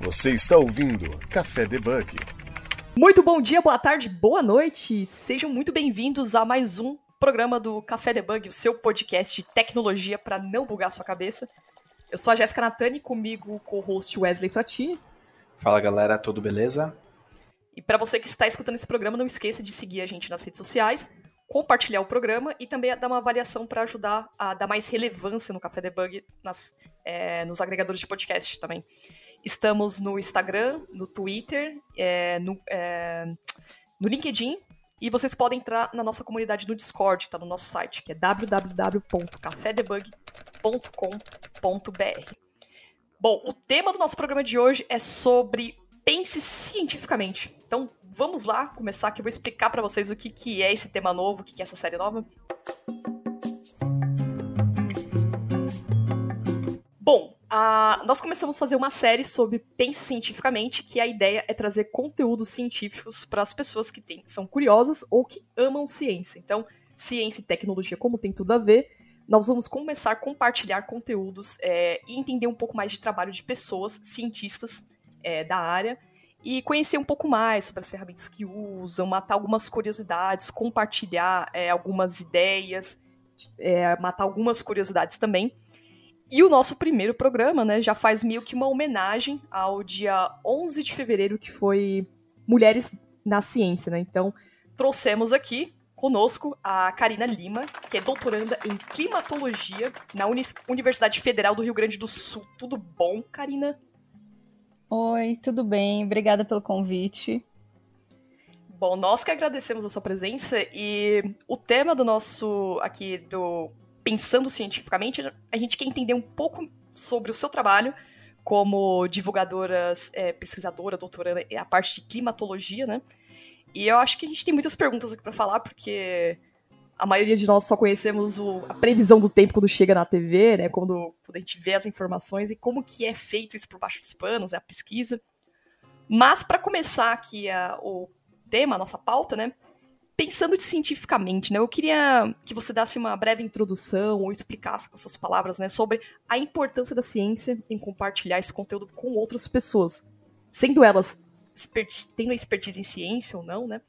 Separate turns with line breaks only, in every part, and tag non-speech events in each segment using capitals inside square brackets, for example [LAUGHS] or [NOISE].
Você está ouvindo Café Debug.
Muito bom dia, boa tarde, boa noite. Sejam muito bem-vindos a mais um programa do Café Debug, o seu podcast de tecnologia para não bugar sua cabeça. Eu sou a Jéssica Natani, comigo com o host Wesley Fratini.
Fala galera, tudo beleza?
E para você que está escutando esse programa, não esqueça de seguir a gente nas redes sociais, compartilhar o programa e também dar uma avaliação para ajudar a dar mais relevância no Café Debug nas, é, nos agregadores de podcast também. Estamos no Instagram, no Twitter, é, no, é, no LinkedIn. E vocês podem entrar na nossa comunidade no Discord, que tá no nosso site, que é www.cafedebug.com.br. Bom, o tema do nosso programa de hoje é sobre pense cientificamente. Então, vamos lá começar que eu vou explicar para vocês o que, que é esse tema novo, o que, que é essa série nova. Bom, Uh, nós começamos a fazer uma série sobre Pense Cientificamente, que a ideia é trazer conteúdos científicos para as pessoas que tem, são curiosas ou que amam ciência. Então, ciência e tecnologia, como tem tudo a ver, nós vamos começar a compartilhar conteúdos é, e entender um pouco mais de trabalho de pessoas, cientistas é, da área, e conhecer um pouco mais sobre as ferramentas que usam, matar algumas curiosidades, compartilhar é, algumas ideias, é, matar algumas curiosidades também. E o nosso primeiro programa, né, já faz meio que uma homenagem ao dia 11 de fevereiro, que foi Mulheres na Ciência, né? Então, trouxemos aqui conosco a Karina Lima, que é doutoranda em climatologia na Uni Universidade Federal do Rio Grande do Sul. Tudo bom, Karina?
Oi, tudo bem? Obrigada pelo convite.
Bom, nós que agradecemos a sua presença e o tema do nosso aqui do pensando cientificamente, a gente quer entender um pouco sobre o seu trabalho como divulgadora, é, pesquisadora, doutoranda, a parte de climatologia, né? E eu acho que a gente tem muitas perguntas aqui para falar, porque a maioria de nós só conhecemos o, a previsão do tempo quando chega na TV, né? Quando, quando a gente vê as informações e como que é feito isso por baixo dos panos, é a pesquisa. Mas para começar aqui a, o tema, a nossa pauta, né? Pensando cientificamente, né, eu queria que você desse uma breve introdução ou explicasse com suas palavras, né, sobre a importância da ciência em compartilhar esse conteúdo com outras pessoas, sendo elas tendo expertise em ciência ou não, né?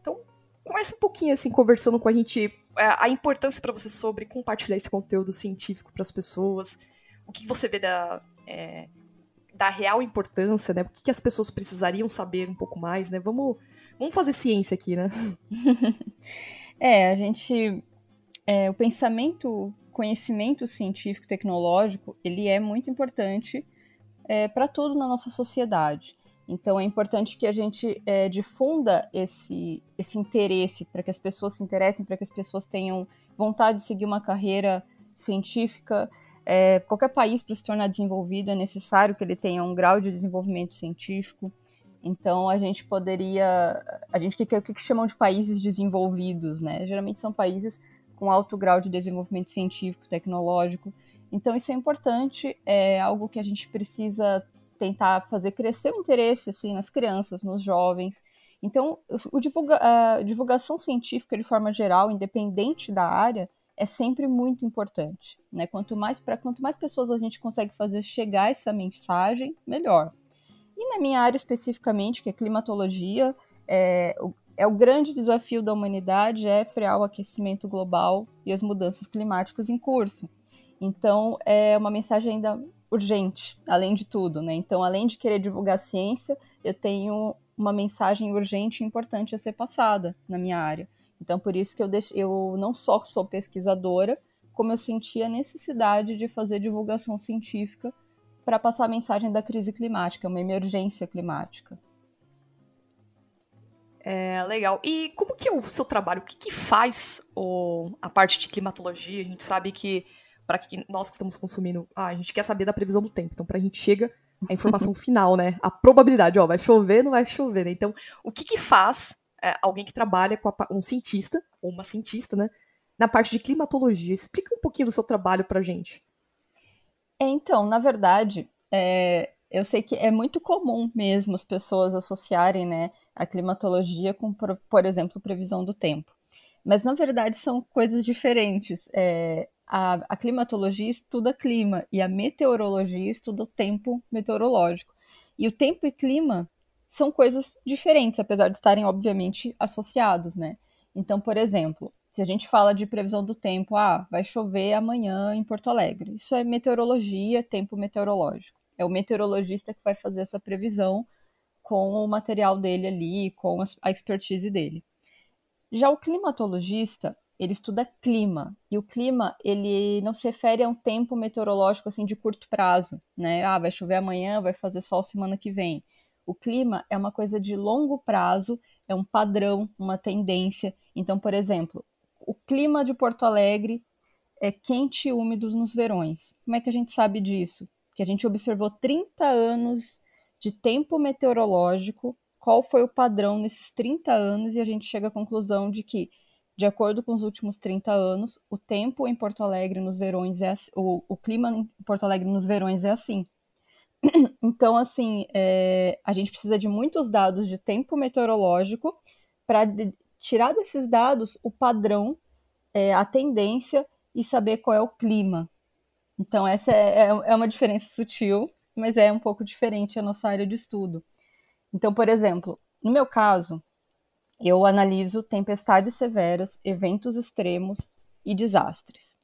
Então, comece um pouquinho assim conversando com a gente é, a importância para você sobre compartilhar esse conteúdo científico para as pessoas, o que você vê da é, da real importância, né? O que, as pessoas precisariam saber um pouco mais, né? Vamos Vamos fazer ciência aqui, né? [LAUGHS]
é, a gente. É, o pensamento, conhecimento científico tecnológico, ele é muito importante é, para tudo na nossa sociedade. Então é importante que a gente é, difunda esse, esse interesse para que as pessoas se interessem, para que as pessoas tenham vontade de seguir uma carreira científica. É, qualquer país para se tornar desenvolvido é necessário que ele tenha um grau de desenvolvimento científico. Então a gente poderia, a gente o que, que, que chamam de países desenvolvidos, né? Geralmente são países com alto grau de desenvolvimento científico, tecnológico. Então isso é importante, é algo que a gente precisa tentar fazer crescer o interesse assim nas crianças, nos jovens. Então o divulga, a divulgação científica de forma geral, independente da área, é sempre muito importante, né? Quanto mais para quanto mais pessoas a gente consegue fazer chegar essa mensagem, melhor. E na minha área especificamente, que é climatologia, é, é o grande desafio da humanidade é frear o aquecimento global e as mudanças climáticas em curso. Então, é uma mensagem ainda urgente, além de tudo, né? Então, além de querer divulgar ciência, eu tenho uma mensagem urgente e importante a ser passada na minha área. Então, por isso que eu, deix... eu não só sou pesquisadora, como eu senti a necessidade de fazer divulgação científica para passar a mensagem da crise climática, uma emergência climática.
É, legal. E como que é o seu trabalho? O que, que faz o, a parte de climatologia? A gente sabe que, para que nós que estamos consumindo, ah, a gente quer saber da previsão do tempo. Então, para a gente chega a informação [LAUGHS] final, né? A probabilidade, ó, vai chover, não vai chover, né? Então, o que que faz é, alguém que trabalha com a, um cientista, ou uma cientista, né? Na parte de climatologia. Explica um pouquinho do seu trabalho pra gente.
É, então, na verdade, é, eu sei que é muito comum mesmo as pessoas associarem né, a climatologia com, por, exemplo, previsão do tempo. Mas, na verdade, são coisas diferentes. É, a, a, climatologia estuda clima e a meteorologia estuda o tempo meteorológico. E o tempo e clima são coisas diferentes, apesar de estarem, obviamente, associados, né? Então, por exemplo, se a gente fala de previsão do tempo, ah, vai chover amanhã em Porto Alegre. Isso é meteorologia, tempo meteorológico. É o meteorologista que vai fazer essa previsão com o material dele ali, com a expertise dele. Já o climatologista, ele estuda clima, e o clima, ele não se refere a um tempo meteorológico assim de curto prazo, né? Ah, vai chover amanhã, vai fazer sol semana que vem. O clima é uma coisa de longo prazo, é um padrão, uma tendência. Então, por exemplo, o clima de Porto Alegre é quente e úmido nos verões. Como é que a gente sabe disso? Que a gente observou 30 anos de tempo meteorológico, qual foi o padrão nesses 30 anos, e a gente chega à conclusão de que, de acordo com os últimos 30 anos, o tempo em Porto Alegre nos verões é o, o clima em Porto Alegre nos verões é assim. [CLEARS THROAT] Então, assim, é, a gente precisa de muitos dados de tempo meteorológico para tirar desses dados o padrão, é, a tendência e saber qual é o clima. Então, essa é, é, é uma diferença sutil, mas é um pouco diferente a nossa área de estudo. Então, por exemplo, no meu caso, eu analiso tempestades severas, eventos extremos e desastres.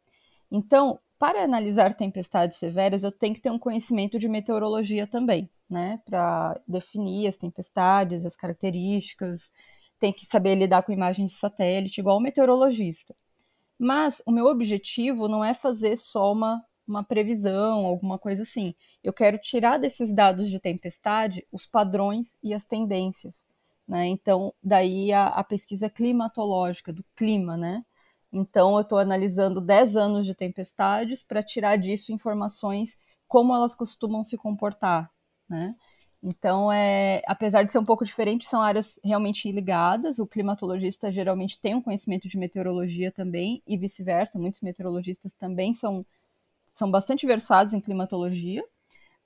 Então, para analisar tempestades severas, eu tenho que ter um conhecimento de meteorologia também, né? Para definir as tempestades, as características, tem que saber lidar com imagens de satélite, igual o meteorologista. Mas o meu objetivo não é fazer só uma, uma previsão, alguma coisa assim. Eu quero tirar desses dados de tempestade os padrões e as tendências. Né? Então, daí a, a pesquisa climatológica, do clima, né? Então, eu estou analisando 10 anos de tempestades para tirar disso informações como elas costumam se comportar, né? Então, é, apesar de ser um pouco diferente, são áreas realmente ligadas. O climatologista geralmente tem um conhecimento de meteorologia também, e vice-versa. Muitos meteorologistas também são, são bastante versados em climatologia.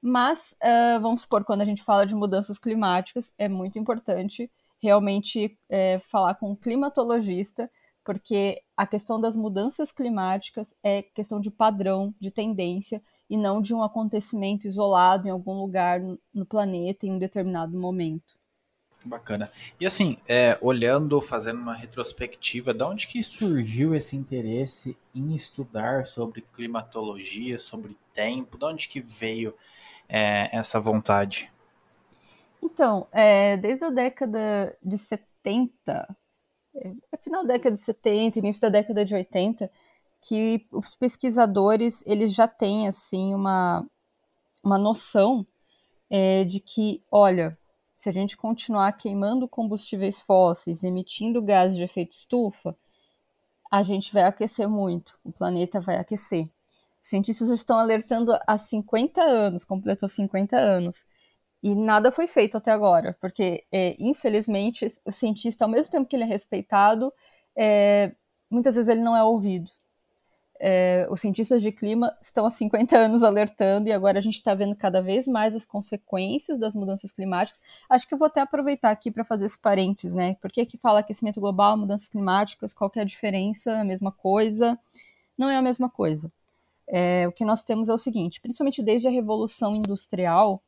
Mas, uh, vamos supor, quando a gente fala de mudanças climáticas, é muito importante realmente é, falar com um climatologista porque a questão das mudanças climáticas é questão de padrão, de tendência, e não de um acontecimento isolado em algum lugar no planeta em um determinado momento.
Bacana. E assim, é, olhando, fazendo uma retrospectiva, de onde que surgiu esse interesse em estudar sobre climatologia, sobre tempo? De onde que veio é, essa vontade?
Então, é, desde a década de 70, é final da década de 70, início da década de 80, que os pesquisadores eles já têm assim uma, uma noção é, de que, olha, se a gente continuar queimando combustíveis fósseis, emitindo gases de efeito estufa, a gente vai aquecer muito, o planeta vai aquecer. cientistas estão alertando há 50 anos, completou 50 anos, e nada foi feito até agora, porque, é, infelizmente, o cientista, ao mesmo tempo que ele é respeitado, é, muitas vezes ele não é ouvido. É, os cientistas de clima estão há 50 anos alertando e agora a gente está vendo cada vez mais as consequências das mudanças climáticas. Acho que eu vou até aproveitar aqui para fazer esse parênteses, né? Por que, que fala aquecimento global, mudanças climáticas, qual é a diferença, a mesma coisa? Não é a mesma coisa. É, o que nós temos é o seguinte, principalmente desde a Revolução Industrial,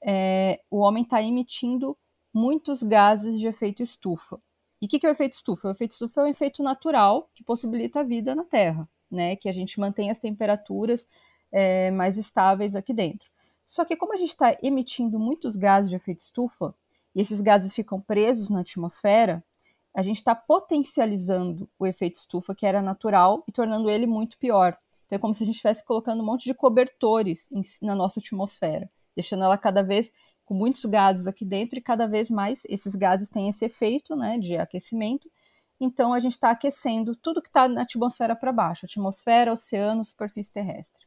é, o homem está emitindo muitos gases de efeito estufa. E o que, que é o efeito estufa? O efeito estufa é um efeito natural que possibilita a vida na Terra, né? Que a gente mantém as temperaturas é, mais estáveis aqui dentro. Só que como a gente está emitindo muitos gases de efeito estufa, e esses gases ficam presos na atmosfera, a gente está potencializando o efeito estufa, que era natural, e tornando ele muito pior. Então é como se a gente estivesse colocando um monte de cobertores em, na nossa atmosfera deixando ela cada vez com muitos gases aqui dentro e cada vez mais esses gases têm esse efeito né, de aquecimento. Então a gente está aquecendo tudo que está na atmosfera para baixo, atmosfera, oceano, superfície terrestre.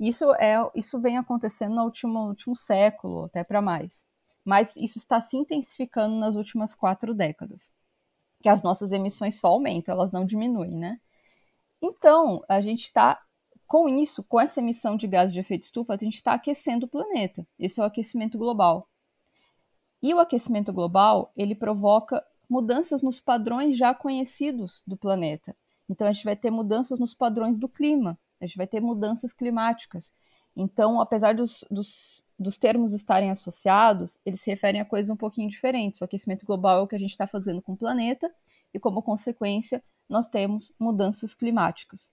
Isso é isso vem acontecendo no último, último século, até para mais. Mas isso está se intensificando nas últimas quatro décadas. Que as nossas emissões só aumentam, elas não diminuem, né? Então, a gente está com isso, com essa emissão de gases de efeito estufa, a gente está aquecendo o planeta. Esse é o aquecimento global. E o aquecimento global, ele provoca mudanças nos padrões já conhecidos do planeta. Então a gente vai ter mudanças nos padrões do clima, a gente vai ter mudanças climáticas. Então, apesar dos, dos dos termos estarem associados, eles se referem a coisas um pouquinho diferentes. O aquecimento global é o que a gente está fazendo com o planeta, e como consequência, nós temos mudanças climáticas.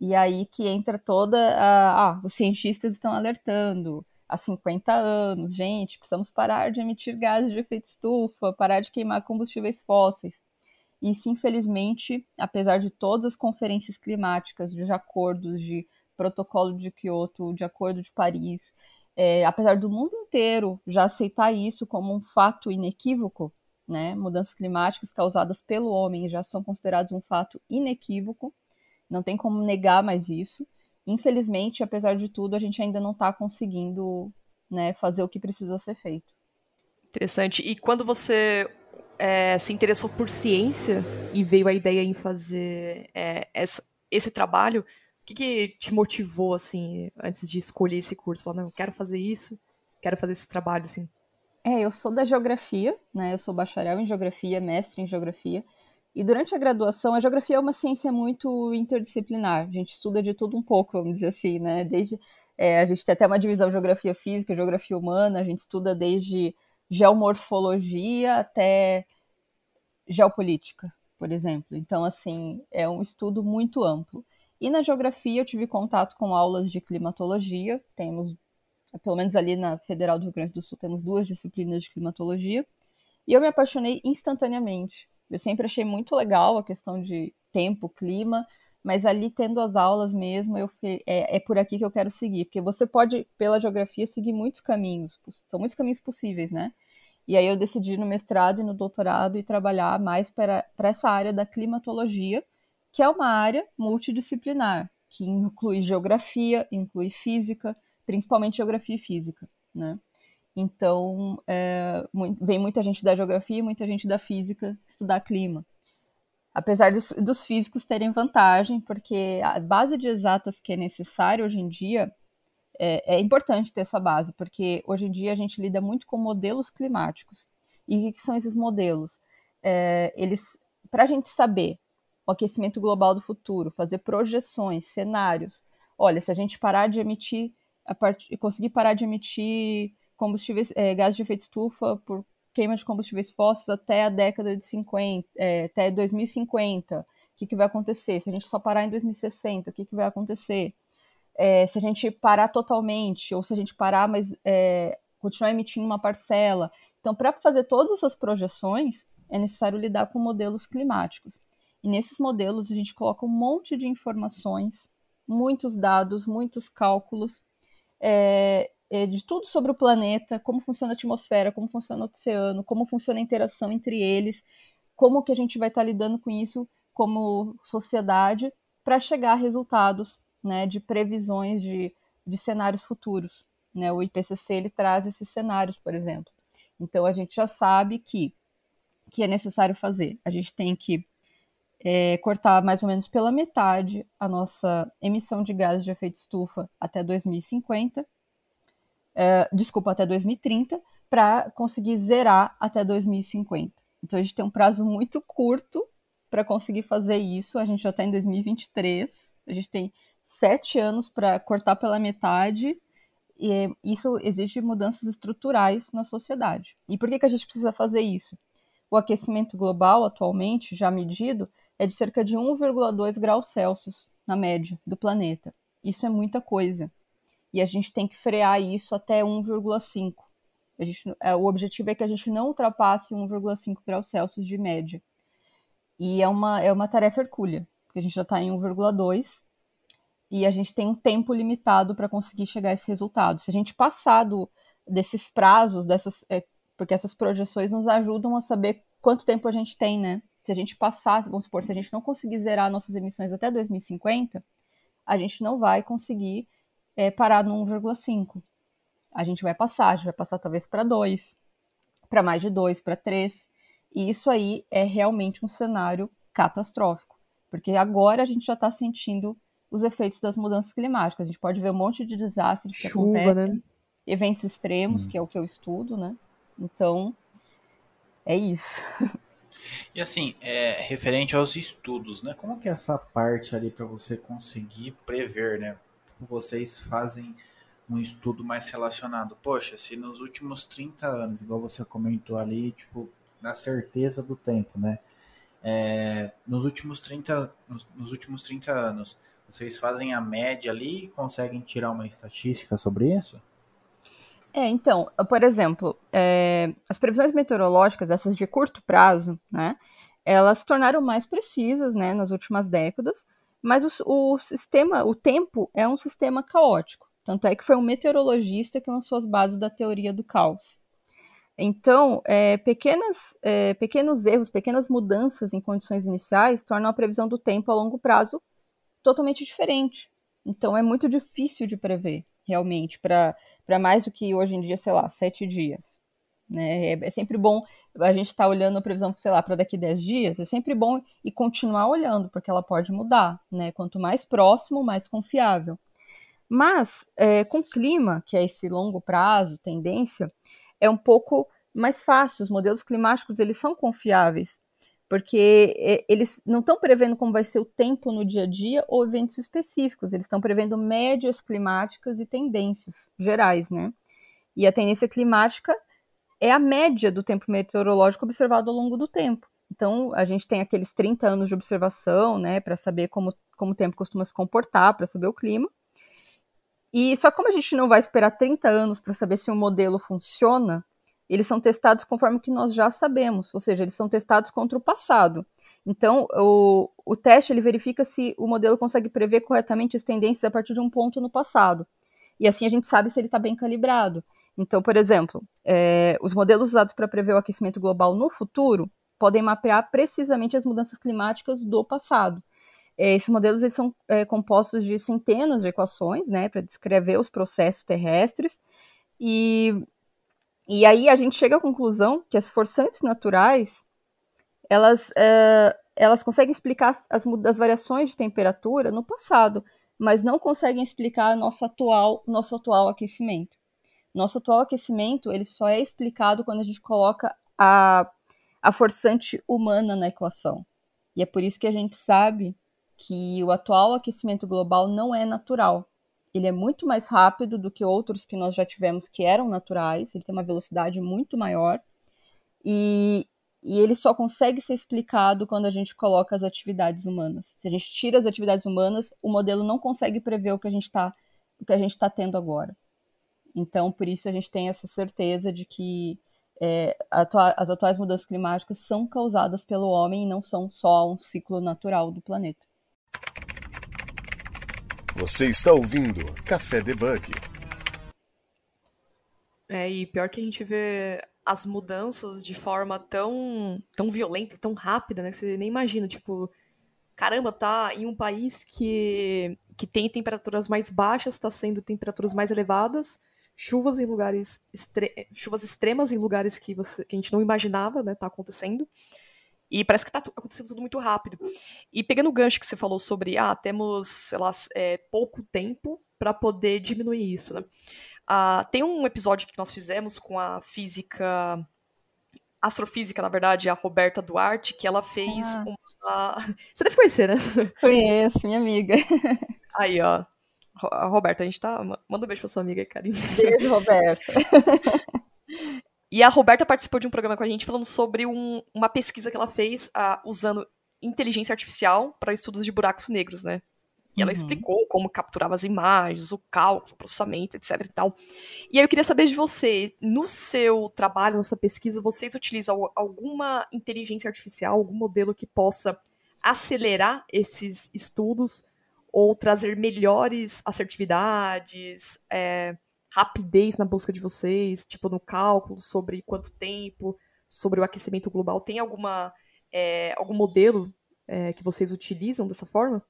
E aí que entra toda a. Ah, os cientistas estão alertando há 50 anos, gente, precisamos parar de emitir gases de efeito estufa, parar de queimar combustíveis fósseis. Isso, infelizmente, apesar de todas as conferências climáticas, de acordos de protocolo de Kyoto, de acordo de Paris, é, apesar do mundo inteiro já aceitar isso como um fato inequívoco, né, mudanças climáticas causadas pelo homem já são consideradas um fato inequívoco, não tem como negar mais isso. Infelizmente, apesar de tudo, a gente ainda não está conseguindo né, fazer o que precisa ser feito.
Interessante. E quando você é, se interessou por ciência e veio a ideia em fazer é, essa, esse trabalho, o que, que, te motivou, assim, antes de escolher esse curso? Falar, não, eu quero fazer isso, quero fazer esse trabalho, assim.
É, eu sou da geografia, né? Eu sou bacharel em geografia, mestre em geografia. E durante a graduação, a geografia é uma ciência muito interdisciplinar. A gente estuda de tudo um pouco, vamos dizer assim, né? Desde é, a gente tem até uma divisão geografia física, geografia humana. A gente estuda desde geomorfologia até geopolítica, por exemplo. Então, assim, é um estudo muito amplo. E na geografia eu tive contato com aulas de climatologia. Temos, pelo menos ali na Federal do Rio Grande do Sul, temos duas disciplinas de climatologia. E eu me apaixonei instantaneamente. Eu sempre achei muito legal a questão de tempo, clima, mas ali tendo as aulas mesmo, eu é, é por aqui que eu quero seguir, porque você pode, pela geografia, seguir muitos caminhos, são muitos caminhos possíveis, né? E aí eu decidi no mestrado e no doutorado e trabalhar mais para, para essa área da climatologia, que é uma área multidisciplinar, que inclui geografia, inclui física, principalmente geografia e física, né? Então, é, vem muita gente da geografia e muita gente da física estudar clima. Apesar dos, dos, físicos terem vantagem, porque a base de exatas que é necessária hoje em dia é, é, importante ter essa base, porque hoje em dia a gente lida muito com modelos climáticos. E o que são esses modelos? É, eles, para a gente saber o aquecimento global do futuro, fazer projeções, cenários. Olha, se a gente parar de emitir, a part... conseguir parar de emitir combustíveis, é, gases de efeito estufa por queima de combustíveis fósseis até a década de 50, é, até 2050. O que, que vai acontecer? Se a gente só parar em 2060, o que, que vai acontecer? É, se a gente parar totalmente, ou se a gente parar, mas é, continuar emitindo uma parcela. Então, para fazer todas essas projeções, é necessário lidar com modelos climáticos. E nesses modelos, a gente coloca um monte de informações, muitos dados, muitos cálculos, é, de tudo sobre o planeta, como funciona a atmosfera, como funciona o oceano, como funciona a interação entre eles, como que a gente vai estar lidando com isso como sociedade para chegar a resultados né, de previsões de, de cenários futuros. Né? O IPCC ele traz esses cenários, por exemplo. Então a gente já sabe que que é necessário fazer. A gente tem que é, cortar mais ou menos pela metade a nossa emissão de gases de efeito estufa até 2050 é, desculpa, até 2030, para conseguir zerar até 2050. Então a gente tem um prazo muito curto para conseguir fazer isso. A gente já está em 2023, a gente tem sete anos para cortar pela metade, e isso exige mudanças estruturais na sociedade. E por que, que a gente precisa fazer isso? O aquecimento global, atualmente, já medido, é de cerca de 1,2 graus Celsius na média do planeta. Isso é muita coisa e a gente tem que frear isso até 1,5. A gente, é, o objetivo é que a gente não ultrapasse 1,5 graus Celsius de média. E é uma, é uma tarefa hercúlea, porque a gente já está em 1,2 e a gente tem um tempo limitado para conseguir chegar a esse resultado. Se a gente passar do, desses prazos, dessas, é, porque essas projeções nos ajudam a saber quanto tempo a gente tem, né? Se a gente passar, vamos supor, se a gente não conseguir zerar nossas emissões até 2050, a gente não vai conseguir é, parar no 1,5. A gente vai passar, a gente vai passar talvez para 2, para mais de 2, para 3. E isso aí é realmente um cenário catastrófico, porque agora a gente já está sentindo os efeitos das mudanças climáticas. A gente pode ver um monte de desastres que Chuva, acontecem, né? eventos extremos, Sim. que é o que eu estudo, né? Então, é isso. [LAUGHS]
E assim, é, referente aos estudos, né? Como que é essa parte ali para você conseguir prever, né? Vocês fazem um estudo mais relacionado. Poxa, se nos últimos 30 anos, igual você comentou ali, tipo, na certeza do tempo, né? É, nos, últimos 30, nos, nos, últimos 30 anos, vocês fazem a média ali e conseguem tirar uma estatística sobre isso?
É, então, por exemplo, é, as previsões meteorológicas, essas de curto prazo, né, elas se tornaram mais precisas, né, nas últimas décadas, mas o, o sistema, o tempo é um sistema caótico. Tanto é que foi um meteorologista que lançou as bases da teoria do caos. Então, é, pequenas, é, pequenos erros, pequenas mudanças em condições iniciais tornam a previsão do tempo a longo prazo totalmente diferente. Então, é muito difícil de prever, realmente, para mais do que hoje em dia, sei lá, sete dias. Né? É, é sempre bom a gente estar tá olhando a previsão, sei lá, para daqui dez dias, é sempre bom e continuar olhando, porque ela pode mudar. Né? Quanto mais próximo, mais confiável. Mas, é, com clima, que é esse longo prazo, tendência, é um pouco mais fácil. Os modelos climáticos, eles são confiáveis, porque é, eles não estão prevendo como vai ser o tempo no dia a dia ou eventos específicos, eles estão prevendo médias climáticas e tendências gerais, né? E a tendência climática é a média do tempo meteorológico observado ao longo do tempo. Então, a gente tem aqueles 30 anos de observação, né, para saber como, como o tempo costuma se comportar, para saber o clima. E só como a gente não vai esperar 30 anos para saber se um modelo funciona, eles são testados conforme o que nós já sabemos, ou seja, eles são testados contra o passado. Então, o, o teste ele verifica se o modelo consegue prever corretamente as tendências a partir de um ponto no passado. E assim a gente sabe se ele está bem calibrado. Então, por exemplo, é, os modelos usados para prever o aquecimento global no futuro podem mapear precisamente as mudanças climáticas do passado. É, esses modelos eles são é, compostos de centenas de equações, né, para descrever os processos terrestres. E, e aí a gente chega à conclusão que as forçantes naturais elas, é, elas conseguem explicar as, as variações de temperatura no passado, mas não conseguem explicar nosso atual, nosso atual aquecimento. Nosso atual aquecimento ele só é explicado quando a gente coloca a, a forçante humana na equação. E é por isso que a gente sabe que o atual aquecimento global não é natural. Ele é muito mais rápido do que outros que nós já tivemos que eram naturais, ele tem uma velocidade muito maior, e, e ele só consegue ser explicado quando a gente coloca as atividades humanas. Se a gente tira as atividades humanas, o modelo não consegue prever o que a gente está tá tendo agora. Então, por isso a gente tem essa certeza de que é, as atuais mudanças climáticas são causadas pelo homem e não são só um ciclo natural do planeta.
Você está ouvindo Café Debug.
É, e pior que a gente vê as mudanças de forma tão, tão violenta, tão rápida, né? Que você nem imagina, tipo, caramba, tá em um país que, que tem temperaturas mais baixas, está sendo temperaturas mais elevadas, chuvas em lugares extre chuvas extremas em lugares que, você, que a gente não imaginava, né, tá acontecendo. E parece que está acontecendo tudo muito rápido. E pegando o gancho que você falou sobre, ah, temos, sei lá, é, pouco tempo para poder diminuir isso, né? Ah, tem um episódio que nós fizemos com a física, astrofísica, na verdade, a Roberta Duarte, que ela fez ah. uma... [LAUGHS] Você deve conhecer, né?
Conheço, minha amiga.
Aí, ó. A Roberta, a gente tá... Manda um beijo pra sua amiga, Karine.
Beijo, Roberta. [LAUGHS]
E a Roberta participou de um programa com a gente falando sobre um, uma pesquisa que ela fez uh, usando inteligência artificial para estudos de buracos negros, né? E ela uhum. explicou como capturava as imagens, o cálculo, o processamento, etc e tal. E aí eu queria saber de você, no seu trabalho, na sua pesquisa, vocês utilizam alguma inteligência artificial, algum modelo que possa acelerar esses estudos ou trazer melhores assertividades, é, rapidez na busca de vocês, tipo no cálculo sobre quanto tempo, sobre o aquecimento global? Tem alguma é, algum modelo é, que vocês utilizam dessa forma?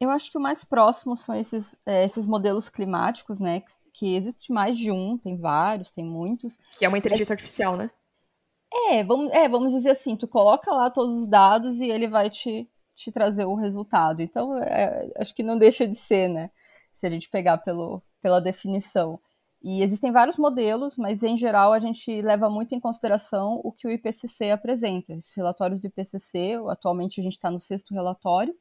Eu acho que o mais próximo são esses, é, esses modelos climáticos, né? Que, que, existe mais de um, tem vários, tem muitos.
Que é uma inteligência artificial, né?
É vamos, é, vamos dizer assim, tu coloca lá todos os dados e ele vai te, te trazer o resultado. Então, é, acho que não deixa de ser, né? Se a gente pegar pelo, pela definição. E existem vários modelos, mas em geral a gente leva muito em consideração o que o IPCC apresenta. Esses relatórios do IPCC, atualmente a gente está no sexto relatório,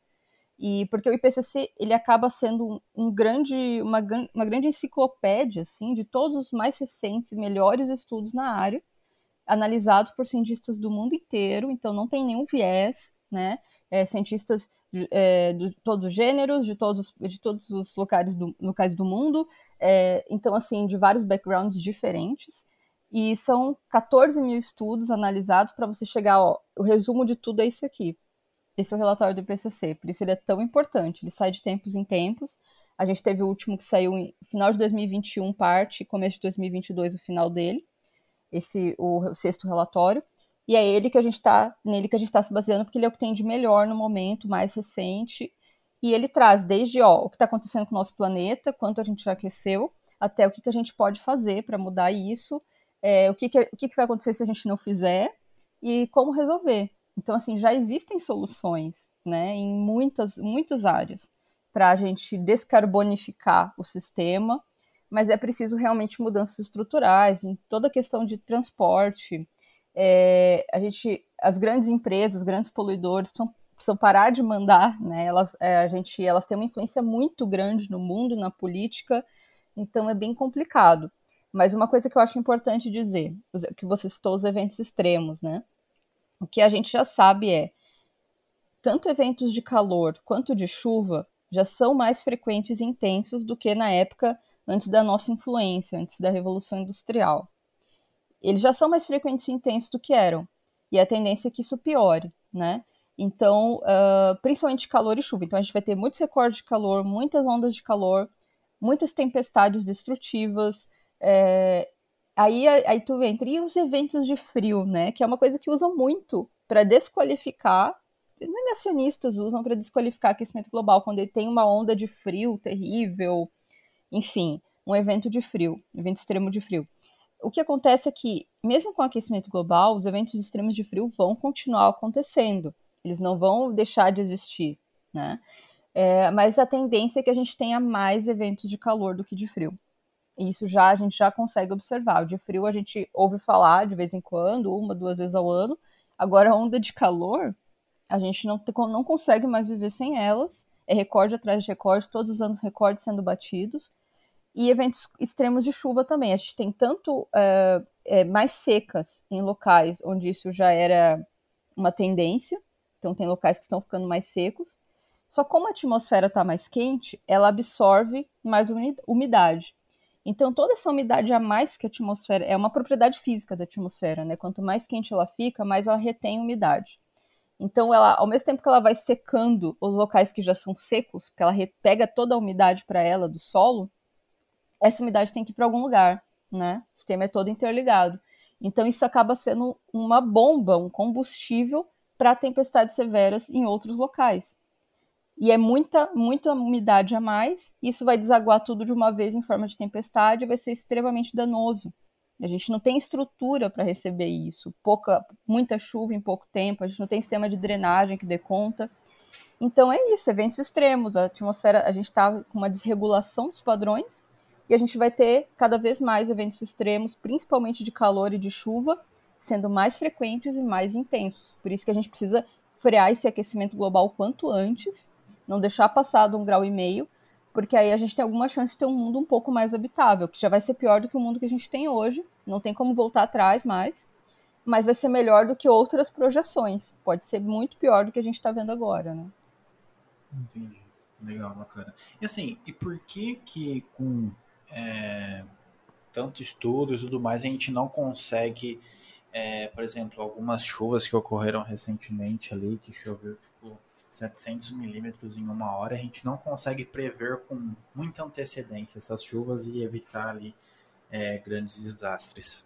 E porque o IPCC ele acaba sendo um, grande, uma, uma grande enciclopédia assim, de todos os mais recentes e melhores estudos na área, analisados por cientistas do mundo inteiro, então não tem nenhum viés, né? É, cientistas de, é, de, todos os gêneros, de todos, de todos os locais do, locais do mundo, é, então, assim, de vários backgrounds diferentes. E são 14 mil estudos analisados para você chegar, ó, o resumo de tudo é isso aqui. Esse é o relatório do IPCC, por isso ele é tão importante. Ele sai de tempos em tempos. A gente teve o último que saiu em final de 2021, parte, começo de 2022, o final dele. Esse o, o sexto relatório. E é ele que a gente está nele que a gente está se baseando, porque ele é o que tem de melhor no momento, mais recente. E ele traz desde ó, o que está acontecendo com o nosso planeta, quanto a gente já aqueceu, até o que, que a gente pode fazer para mudar isso, é, o, que, que, o que, que vai acontecer se a gente não fizer e como resolver. Então, assim, já existem soluções, né, em muitas, muitas áreas para a gente descarbonificar o sistema, mas é preciso realmente mudanças estruturais, em toda a questão de transporte. É, a gente, as grandes empresas, grandes poluidores precisam, precisam parar de mandar, né? Elas, é, a gente, elas têm uma influência muito grande no mundo, na política, então é bem complicado. Mas uma coisa que eu acho importante dizer, que você citou os eventos extremos, né? O que a gente já sabe é, tanto eventos de calor quanto de chuva já são mais frequentes e intensos do que na época antes da nossa influência, antes da Revolução Industrial. Eles já são mais frequentes e intensos do que eram, e a tendência é que isso piore, né? Então, uh, principalmente calor e chuva. Então, a gente vai ter muitos recordes de calor, muitas ondas de calor, muitas tempestades destrutivas, é, Aí, aí tu entra. E os eventos de frio, né? Que é uma coisa que usam muito para desqualificar. Negacionistas usam para desqualificar aquecimento global, quando ele tem uma onda de frio terrível, enfim, um evento de frio, um evento extremo de frio. O que acontece é que, mesmo com o aquecimento global, os eventos extremos de frio vão continuar acontecendo. Eles não vão deixar de existir, né? É, mas a tendência é que a gente tenha mais eventos de calor do que de frio. Isso já a gente já consegue observar. O de frio a gente ouve falar de vez em quando, uma, duas vezes ao ano. Agora, a onda de calor, a gente não, não consegue mais viver sem elas. É recorde atrás de recorde, todos os anos recordes sendo batidos. E eventos extremos de chuva também. A gente tem tanto é, mais secas em locais onde isso já era uma tendência. Então, tem locais que estão ficando mais secos. Só como a atmosfera está mais quente, ela absorve mais umidade. Então, toda essa umidade a mais que a atmosfera é uma propriedade física da atmosfera, né? Quanto mais quente ela fica, mais ela retém umidade. Então, ela, ao mesmo tempo que ela vai secando os locais que já são secos, porque ela pega toda a umidade para ela do solo, essa umidade tem que ir para algum lugar, né? O sistema é todo interligado. Então, isso acaba sendo uma bomba, um combustível para tempestades severas em outros locais. E é muita, muita umidade a mais, isso vai desaguar tudo de uma vez em forma de tempestade e vai ser extremamente danoso. A gente não tem estrutura para receber isso. Pouca, muita chuva em pouco tempo, a gente não tem sistema de drenagem que dê conta. Então é isso, eventos extremos. A atmosfera, a gente está com uma desregulação dos padrões e a gente vai ter cada vez mais eventos extremos, principalmente de calor e de chuva, sendo mais frequentes e mais intensos. Por isso que a gente precisa frear esse aquecimento global quanto antes não deixar passar de um grau e meio, porque aí a gente tem alguma chance de ter um mundo um pouco mais habitável, que já vai ser pior do que o mundo que a gente tem hoje, não tem como voltar atrás mais, mas vai ser melhor do que outras projeções. Pode ser muito pior do que a gente está vendo agora, né?
Entendi. Legal, bacana. E assim, e por que que com é, tanto estudo e tudo mais a gente não consegue, é, por exemplo, algumas chuvas que ocorreram recentemente ali, que choveu tipo 700 milímetros em uma hora, a gente não consegue prever com muita antecedência essas chuvas e evitar ali é, grandes desastres.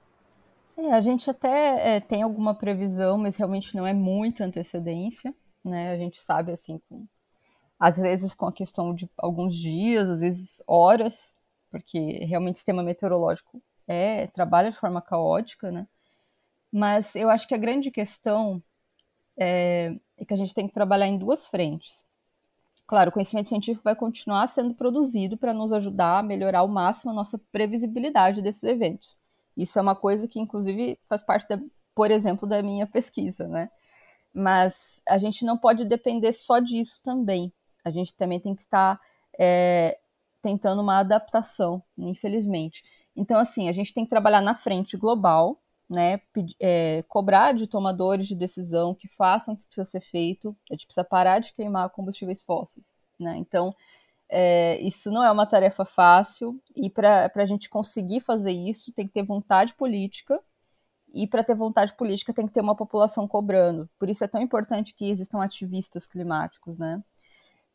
É, a gente até é, tem alguma previsão, mas realmente não é muita antecedência, né? A gente sabe assim, com, às vezes com a questão de alguns dias, às vezes horas, porque realmente o sistema meteorológico é trabalha de forma caótica, né? Mas eu acho que a grande questão é, e que a gente tem que trabalhar em duas frentes. Claro, o conhecimento científico vai continuar sendo produzido para nos ajudar a melhorar ao máximo a nossa previsibilidade desses eventos. Isso é uma coisa que, inclusive, faz parte, da, por exemplo, da minha pesquisa, né? Mas a gente não pode depender só disso também. A gente também tem que estar é, tentando uma adaptação, infelizmente. Então, assim, a gente tem que trabalhar na frente global, né? É, cobrar de tomadores de decisão que façam o que precisa ser feito. A gente precisa parar de queimar combustíveis fósseis, né? Então, é, isso não é uma tarefa fácil e para a gente conseguir fazer isso tem que ter vontade política e para ter vontade política tem que ter uma população cobrando. Por isso é tão importante que existam ativistas climáticos, né?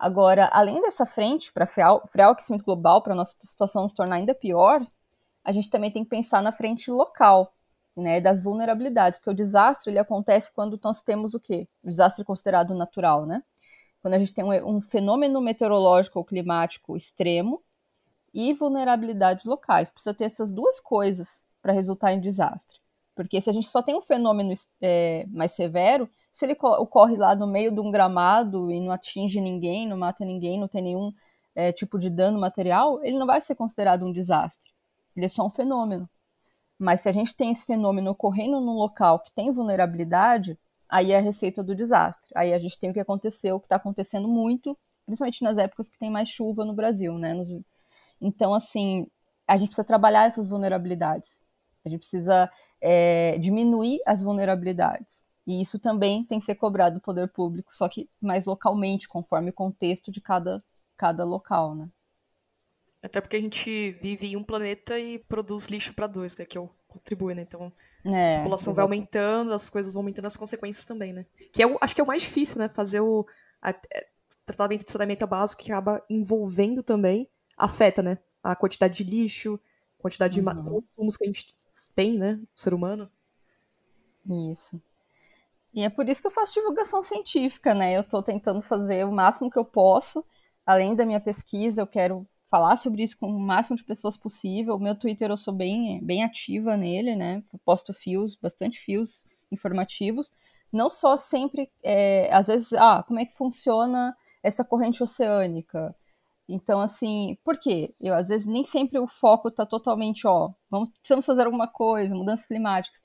Agora, além dessa frente para frear, o aquecimento global, para a nossa situação se tornar ainda pior, a gente também tem que pensar na frente local, né, das vulnerabilidades, porque o desastre ele acontece quando nós temos o quê? O desastre considerado natural, né? Quando a gente tem um, um fenômeno meteorológico ou climático extremo e vulnerabilidades locais. Precisa ter essas duas coisas para resultar em desastre. Porque se a gente só tem um fenômeno é, mais severo, se ele ocorre lá no meio de um gramado e não atinge ninguém, não mata ninguém, não tem nenhum é, tipo de dano material, ele não vai ser considerado um desastre. Ele é só um fenômeno. Mas se a gente tem esse fenômeno ocorrendo num local que tem vulnerabilidade, aí é a receita do desastre. Aí a gente tem o que aconteceu, o que está acontecendo muito, principalmente nas épocas que tem mais chuva no Brasil, né? Então, assim, a gente precisa trabalhar essas vulnerabilidades. A gente precisa é, diminuir as vulnerabilidades. E isso também tem que ser cobrado do poder público, só que mais localmente, conforme o contexto de cada, cada local, né?
Até porque a gente vive em um planeta e produz lixo para dois, né? Que é o contribui, né? Então
é,
a população vai aumentando, as coisas vão aumentando, as consequências também, né? Que é o, acho que é o mais difícil, né? Fazer o a, a, é, tratamento de saneamento básico que acaba envolvendo também, afeta, né? A quantidade de lixo, quantidade uhum. de consumos que a gente tem, né? O ser humano.
Isso. E é por isso que eu faço divulgação científica, né? Eu estou tentando fazer o máximo que eu posso. Além da minha pesquisa, eu quero falar sobre isso com o máximo de pessoas possível. O meu Twitter eu sou bem, bem ativa nele, né? Eu posto fios, bastante fios informativos. Não só sempre, é, às vezes, ah, como é que funciona essa corrente oceânica? Então, assim, por quê? Eu, às vezes, nem sempre o foco está totalmente, ó, vamos, precisamos fazer alguma coisa, mudanças climáticas.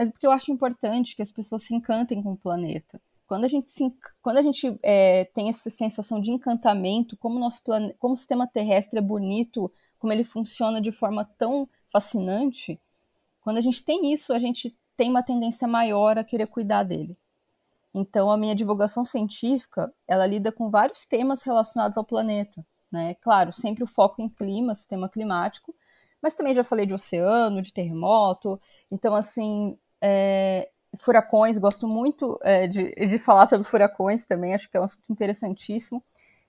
Mas porque eu acho importante que as pessoas se encantem com o planeta. Quando a gente, se, quando a gente é, tem essa sensação de encantamento, como, nosso plane, como o sistema terrestre é bonito, como ele funciona de forma tão fascinante, quando a gente tem isso, a gente tem uma tendência maior a querer cuidar dele. Então, a minha divulgação científica, ela lida com vários temas relacionados ao planeta, né? Claro, sempre o foco em clima, sistema climático, mas também já falei de oceano, de terremoto. Então, assim, é, furacões, gosto muito é, de, de falar sobre furacões também, acho que é um assunto interessantíssimo.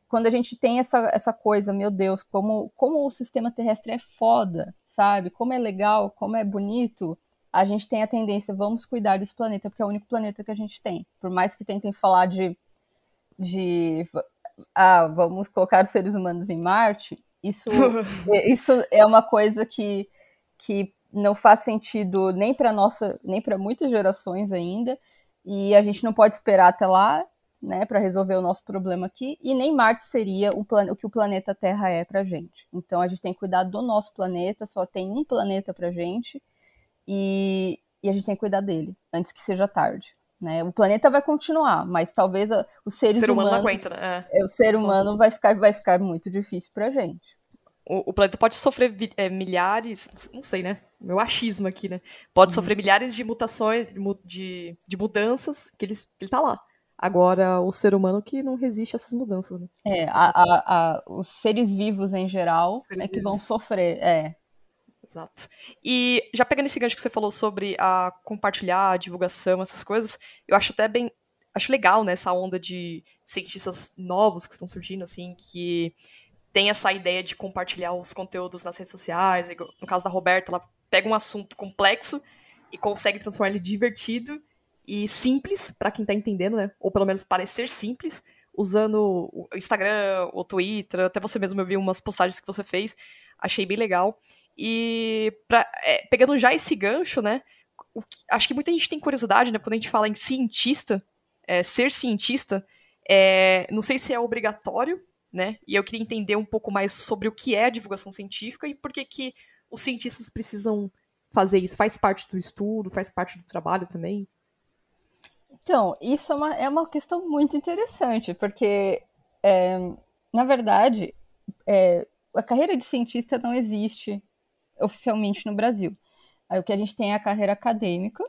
Quando a gente tem essa, essa coisa, meu Deus, como, como o sistema terrestre é foda, sabe? Como é legal, como é bonito, a gente tem a tendência, vamos cuidar desse planeta, porque é o único planeta que a gente tem. Por mais que tentem falar de, de ah, vamos colocar os seres humanos em Marte, isso, [LAUGHS] isso é uma coisa que, que não faz sentido nem para nossa, nem para muitas gerações ainda, e a gente não pode esperar até lá, né, para resolver o nosso problema aqui, e nem Marte seria o, plan o que o planeta Terra é para gente. Então a gente tem que cuidar do nosso planeta, só tem um planeta para gente, e, e a gente tem que cuidar dele antes que seja tarde. Né? O planeta vai continuar, mas talvez a, os seres
o ser
humano
humanos, não aguenta, né?
É, o ser humano vai ficar, vai ficar muito difícil pra gente.
O, o planeta pode sofrer é, milhares, não sei, né? Meu achismo aqui, né? Pode uhum. sofrer milhares de mutações, de, de mudanças, que ele, ele tá lá. Agora, o ser humano que não resiste a essas mudanças, né?
É, a, a, a, os seres vivos em geral é que vivos. vão sofrer, é.
Exato. E já pegando esse gancho que você falou sobre a compartilhar, a divulgação, essas coisas, eu acho até bem. Acho legal, né, essa onda de cientistas novos que estão surgindo, assim, que tem essa ideia de compartilhar os conteúdos nas redes sociais. No caso da Roberta, ela pega um assunto complexo e consegue transformar ele divertido e simples para quem tá entendendo, né? Ou pelo menos parecer simples, usando o Instagram, o Twitter, até você mesmo eu vi umas postagens que você fez, achei bem legal. E pra, é, pegando já esse gancho, né? Que, acho que muita gente tem curiosidade, né? Quando a gente fala em cientista, é, ser cientista, é, não sei se é obrigatório, né? E eu queria entender um pouco mais sobre o que é a divulgação científica e por que, que os cientistas precisam fazer isso. Faz parte do estudo, faz parte do trabalho também?
Então, isso é uma, é uma questão muito interessante, porque é, na verdade, é, a carreira de cientista não existe oficialmente no Brasil. Aí o que a gente tem é a carreira acadêmica,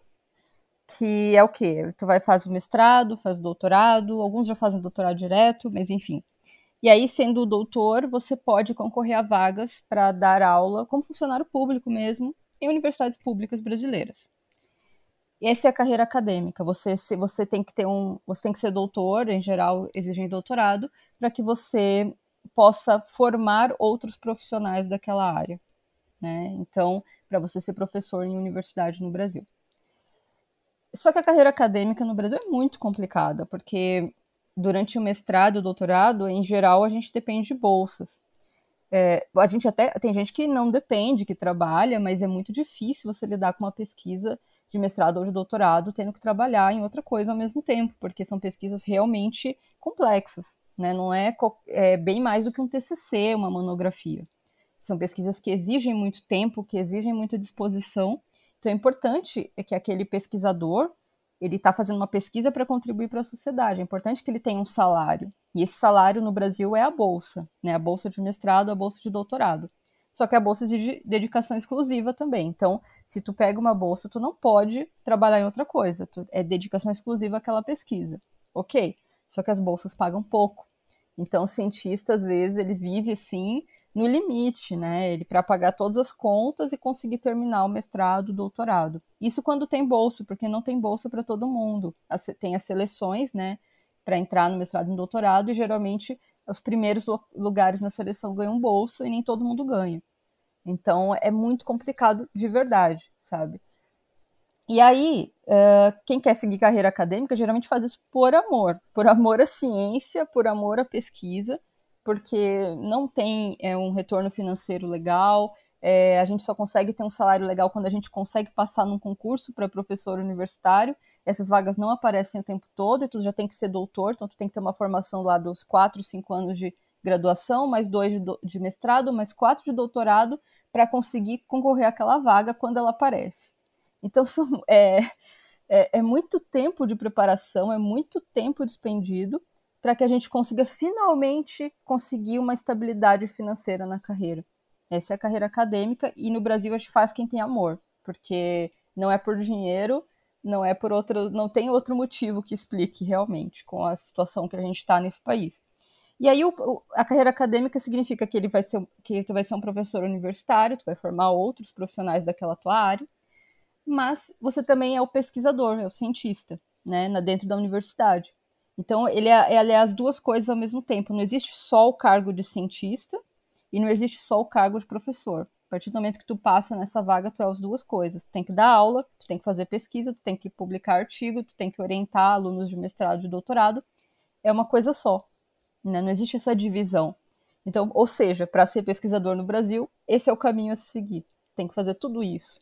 que é o quê? Tu vai fazer o mestrado, faz o doutorado, alguns já fazem doutorado direto, mas enfim. E aí, sendo doutor, você pode concorrer a vagas para dar aula como funcionário público mesmo em universidades públicas brasileiras. Essa é a carreira acadêmica. Você, você tem que ter um, você tem que ser doutor, em geral exigem doutorado, para que você possa formar outros profissionais daquela área, né? Então, para você ser professor em universidade no Brasil. Só que a carreira acadêmica no Brasil é muito complicada, porque durante o mestrado, o doutorado, em geral, a gente depende de bolsas. É, a gente até tem gente que não depende, que trabalha, mas é muito difícil você lidar com uma pesquisa de mestrado ou de doutorado tendo que trabalhar em outra coisa ao mesmo tempo, porque são pesquisas realmente complexas, né? Não é, é bem mais do que um TCC, uma monografia. São pesquisas que exigem muito tempo, que exigem muita disposição. Então é importante que aquele pesquisador ele está fazendo uma pesquisa para contribuir para a sociedade. É importante que ele tenha um salário. E esse salário no Brasil é a bolsa, né? A bolsa de mestrado, a bolsa de doutorado. Só que a bolsa exige dedicação exclusiva também. Então, se tu pega uma bolsa, tu não pode trabalhar em outra coisa. Tu, é dedicação exclusiva àquela pesquisa. Ok. Só que as bolsas pagam pouco. Então, o cientista, às vezes, ele vive assim no limite, né? Ele para pagar todas as contas e conseguir terminar o mestrado, doutorado. Isso quando tem bolsa, porque não tem bolsa para todo mundo. Tem as seleções, né, para entrar no mestrado e no doutorado e geralmente os primeiros lugares na seleção ganham bolsa e nem todo mundo ganha. Então é muito complicado de verdade, sabe? E aí, quem quer seguir carreira acadêmica geralmente faz isso por amor, por amor à ciência, por amor à pesquisa porque não tem é, um retorno financeiro legal. É, a gente só consegue ter um salário legal quando a gente consegue passar num concurso para professor universitário. Essas vagas não aparecem o tempo todo, e tu já tem que ser doutor, então tu tem que ter uma formação lá dos 4, 5 anos de graduação, mais dois de, de mestrado, mais quatro de doutorado, para conseguir concorrer àquela vaga quando ela aparece. Então, [LAUGHS] são, é, é, é muito tempo de preparação, é muito tempo despendido, para que a gente consiga finalmente conseguir uma estabilidade financeira na carreira. Essa é a carreira acadêmica e no Brasil a gente faz quem tem amor, porque não é por dinheiro, não é por outro, não tem outro motivo que explique realmente com a situação que a gente está nesse país. E aí o, a carreira acadêmica significa que ele vai ser que tu vai ser um professor universitário, tu vai formar outros profissionais daquela tua área, mas você também é o pesquisador, é o cientista, né, dentro da universidade. Então, ele é, ele é as duas coisas ao mesmo tempo. Não existe só o cargo de cientista e não existe só o cargo de professor. A partir do momento que tu passa nessa vaga, tu é as duas coisas. Tu tem que dar aula, tu tem que fazer pesquisa, tu tem que publicar artigo, tu tem que orientar alunos de mestrado e doutorado. É uma coisa só. Né? Não existe essa divisão. Então, ou seja, para ser pesquisador no Brasil, esse é o caminho a se seguir. Tem que fazer tudo isso.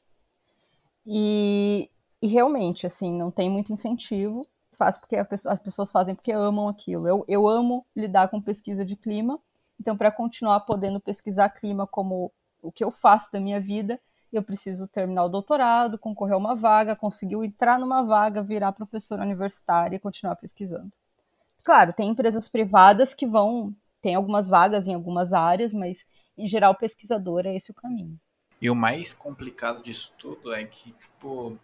E, e realmente, assim, não tem muito incentivo faz porque as pessoas fazem porque amam aquilo. Eu, eu amo lidar com pesquisa de clima, então para continuar podendo pesquisar clima como o que eu faço da minha vida, eu preciso terminar o doutorado, concorrer a uma vaga, conseguir entrar numa vaga, virar professora universitária e continuar pesquisando. Claro, tem empresas privadas que vão, tem algumas vagas em algumas áreas, mas em geral pesquisador é esse o caminho.
E o mais complicado disso tudo é que, tipo,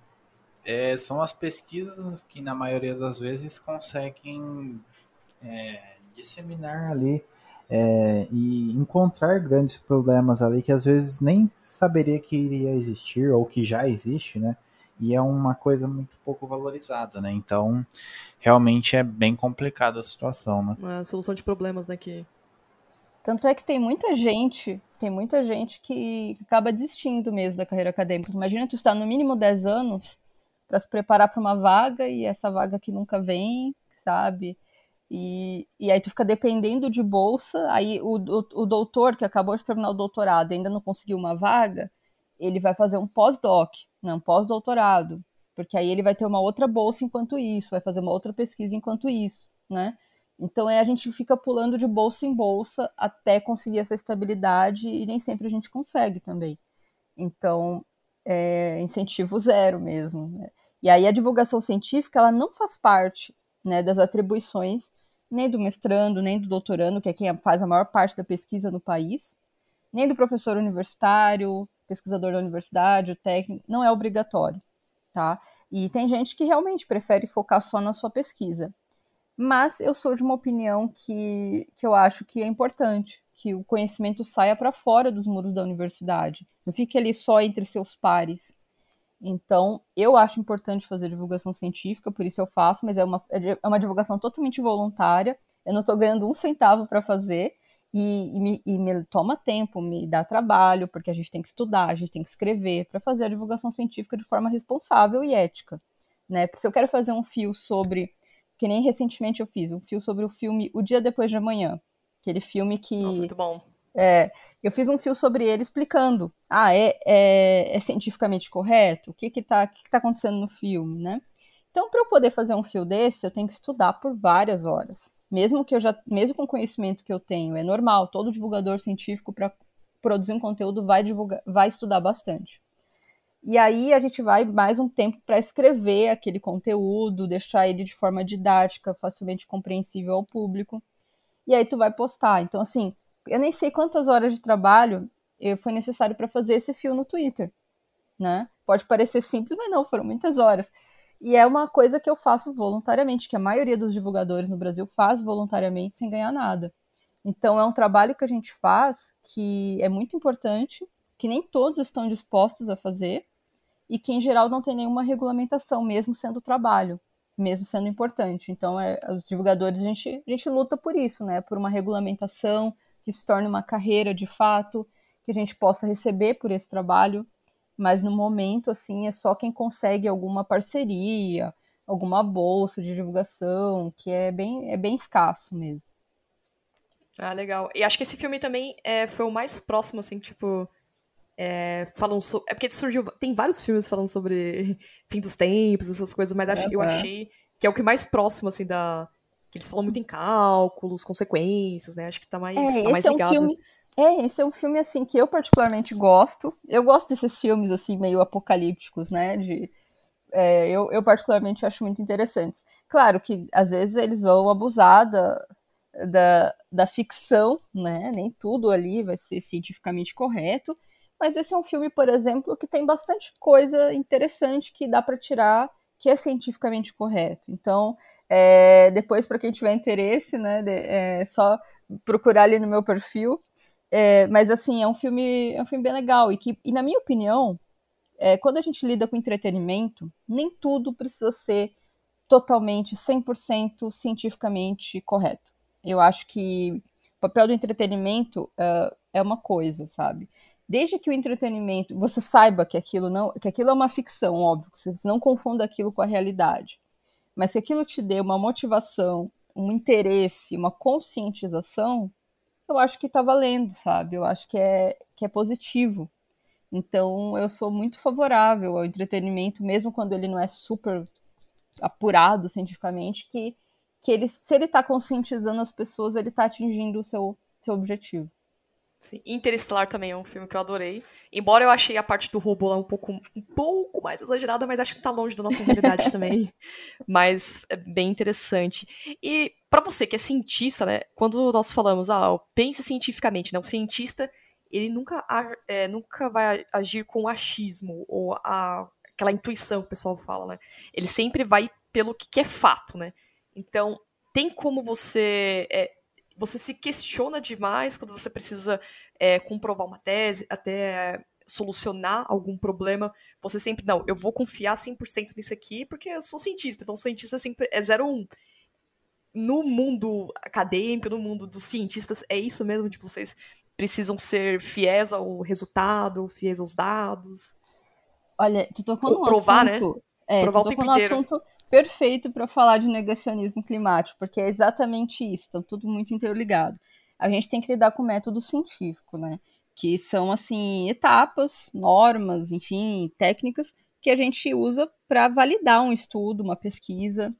é, são as pesquisas que na maioria das vezes conseguem é, disseminar ali é, e encontrar grandes problemas ali que às vezes nem saberia que iria existir ou que já existe, né? E é uma coisa muito pouco valorizada, né? Então, realmente é bem complicada a situação, né?
Uma solução de problemas, né? Que...
Tanto é que tem muita gente, tem muita gente que acaba desistindo mesmo da carreira acadêmica. Imagina tu estar no mínimo 10 anos para se preparar para uma vaga e essa vaga que nunca vem, sabe? E, e aí tu fica dependendo de bolsa, aí o, o, o doutor que acabou de terminar o doutorado e ainda não conseguiu uma vaga, ele vai fazer um pós-doc, né, um pós-doutorado, porque aí ele vai ter uma outra bolsa enquanto isso, vai fazer uma outra pesquisa enquanto isso, né? Então é, a gente fica pulando de bolsa em bolsa até conseguir essa estabilidade e nem sempre a gente consegue também. Então é, incentivo zero mesmo. Né? E aí a divulgação científica ela não faz parte né, das atribuições nem do mestrando, nem do doutorando, que é quem faz a maior parte da pesquisa no país, nem do professor universitário, pesquisador da universidade, o técnico, não é obrigatório, tá? E tem gente que realmente prefere focar só na sua pesquisa. Mas eu sou de uma opinião que, que eu acho que é importante que o conhecimento saia para fora dos muros da universidade, não fique ali só entre seus pares. Então, eu acho importante fazer divulgação científica, por isso eu faço, mas é uma, é uma divulgação totalmente voluntária. Eu não estou ganhando um centavo para fazer e, e, me, e, me, toma tempo, me dá trabalho, porque a gente tem que estudar, a gente tem que escrever para fazer a divulgação científica de forma responsável e ética. Né? Porque se eu quero fazer um fio sobre, que nem recentemente eu fiz, um fio sobre o filme O Dia Depois de Amanhã, aquele filme que.
Nossa, muito bom.
É, eu fiz um fio sobre ele explicando. Ah, é, é, é cientificamente correto? O que que tá, que que tá acontecendo no filme, né? Então, para eu poder fazer um fio desse, eu tenho que estudar por várias horas. Mesmo que eu já, mesmo com o conhecimento que eu tenho, é normal. Todo divulgador científico para produzir um conteúdo vai divulgar, vai estudar bastante. E aí a gente vai mais um tempo para escrever aquele conteúdo, deixar ele de forma didática, facilmente compreensível ao público. E aí tu vai postar. Então assim, eu nem sei quantas horas de trabalho foi necessário para fazer esse fio no Twitter, né? Pode parecer simples, mas não, foram muitas horas. E é uma coisa que eu faço voluntariamente, que a maioria dos divulgadores no Brasil faz voluntariamente sem ganhar nada. Então é um trabalho que a gente faz que é muito importante, que nem todos estão dispostos a fazer e que em geral não tem nenhuma regulamentação, mesmo sendo trabalho, mesmo sendo importante. Então é, os divulgadores a gente, a gente luta por isso, né? Por uma regulamentação, que se torne uma carreira de fato, que a gente possa receber por esse trabalho, mas no momento, assim, é só quem consegue alguma parceria, alguma bolsa de divulgação, que é bem, é bem escasso mesmo.
Ah, legal. E acho que esse filme também é, foi o mais próximo, assim, tipo. É, falam so... É porque surgiu. Tem vários filmes falando sobre [LAUGHS] fim dos tempos, essas coisas, mas acho, eu achei que é o que mais próximo, assim, da, que eles falam muito em cálculos, consequências, né? Acho que tá mais, é, tá mais
é
ligado.
Um filme, é, esse é um filme, assim, que eu particularmente gosto. Eu gosto desses filmes, assim, meio apocalípticos, né? De, é, eu, eu particularmente acho muito interessantes. Claro que, às vezes, eles vão abusar da, da, da ficção, né? Nem tudo ali vai ser cientificamente correto. Mas esse é um filme, por exemplo, que tem bastante coisa interessante que dá para tirar que é cientificamente correto. Então, é, depois, para quem tiver interesse, né, de, é só procurar ali no meu perfil. É, mas assim, é um filme, é um filme bem legal e que, e na minha opinião, é, quando a gente lida com entretenimento, nem tudo precisa ser totalmente 100% cientificamente correto. Eu acho que o papel do entretenimento uh, é uma coisa, sabe? Desde que o entretenimento, você saiba que aquilo não, que aquilo é uma ficção, óbvio, você não confunda aquilo com a realidade mas se aquilo te dê uma motivação, um interesse, uma conscientização, eu acho que está valendo, sabe? Eu acho que é, que é positivo. Então, eu sou muito favorável ao entretenimento, mesmo quando ele não é super apurado cientificamente, que, que ele, se ele está conscientizando as pessoas, ele está atingindo o seu, seu objetivo.
Sim. Interestelar também é um filme que eu adorei. Embora eu achei a parte do robô lá um pouco, um pouco mais exagerada, mas acho que tá longe da nossa realidade [LAUGHS] também. Mas é bem interessante. E para você que é cientista, né? Quando nós falamos, ah, pense cientificamente, né? O cientista, ele nunca, é, nunca vai agir com achismo ou a, aquela intuição que o pessoal fala, né? Ele sempre vai pelo que, que é fato, né? Então, tem como você é, você se questiona demais quando você precisa é, comprovar uma tese, até solucionar algum problema, você sempre, não, eu vou confiar 100% nisso aqui porque eu sou cientista, então cientista sempre é 0 1. No mundo acadêmico, no mundo dos cientistas, é isso mesmo de vocês precisam ser fiéis ao resultado, fiéis aos dados?
Olha, tu tocou no
provar,
assunto...
Né?
É,
provar
tu tocou assunto perfeito para falar de negacionismo climático, porque é exatamente isso, está tudo muito interligado. A gente tem que lidar com o método científico, né? Que são, assim, etapas, normas, enfim, técnicas que a gente usa para validar um estudo, uma pesquisa,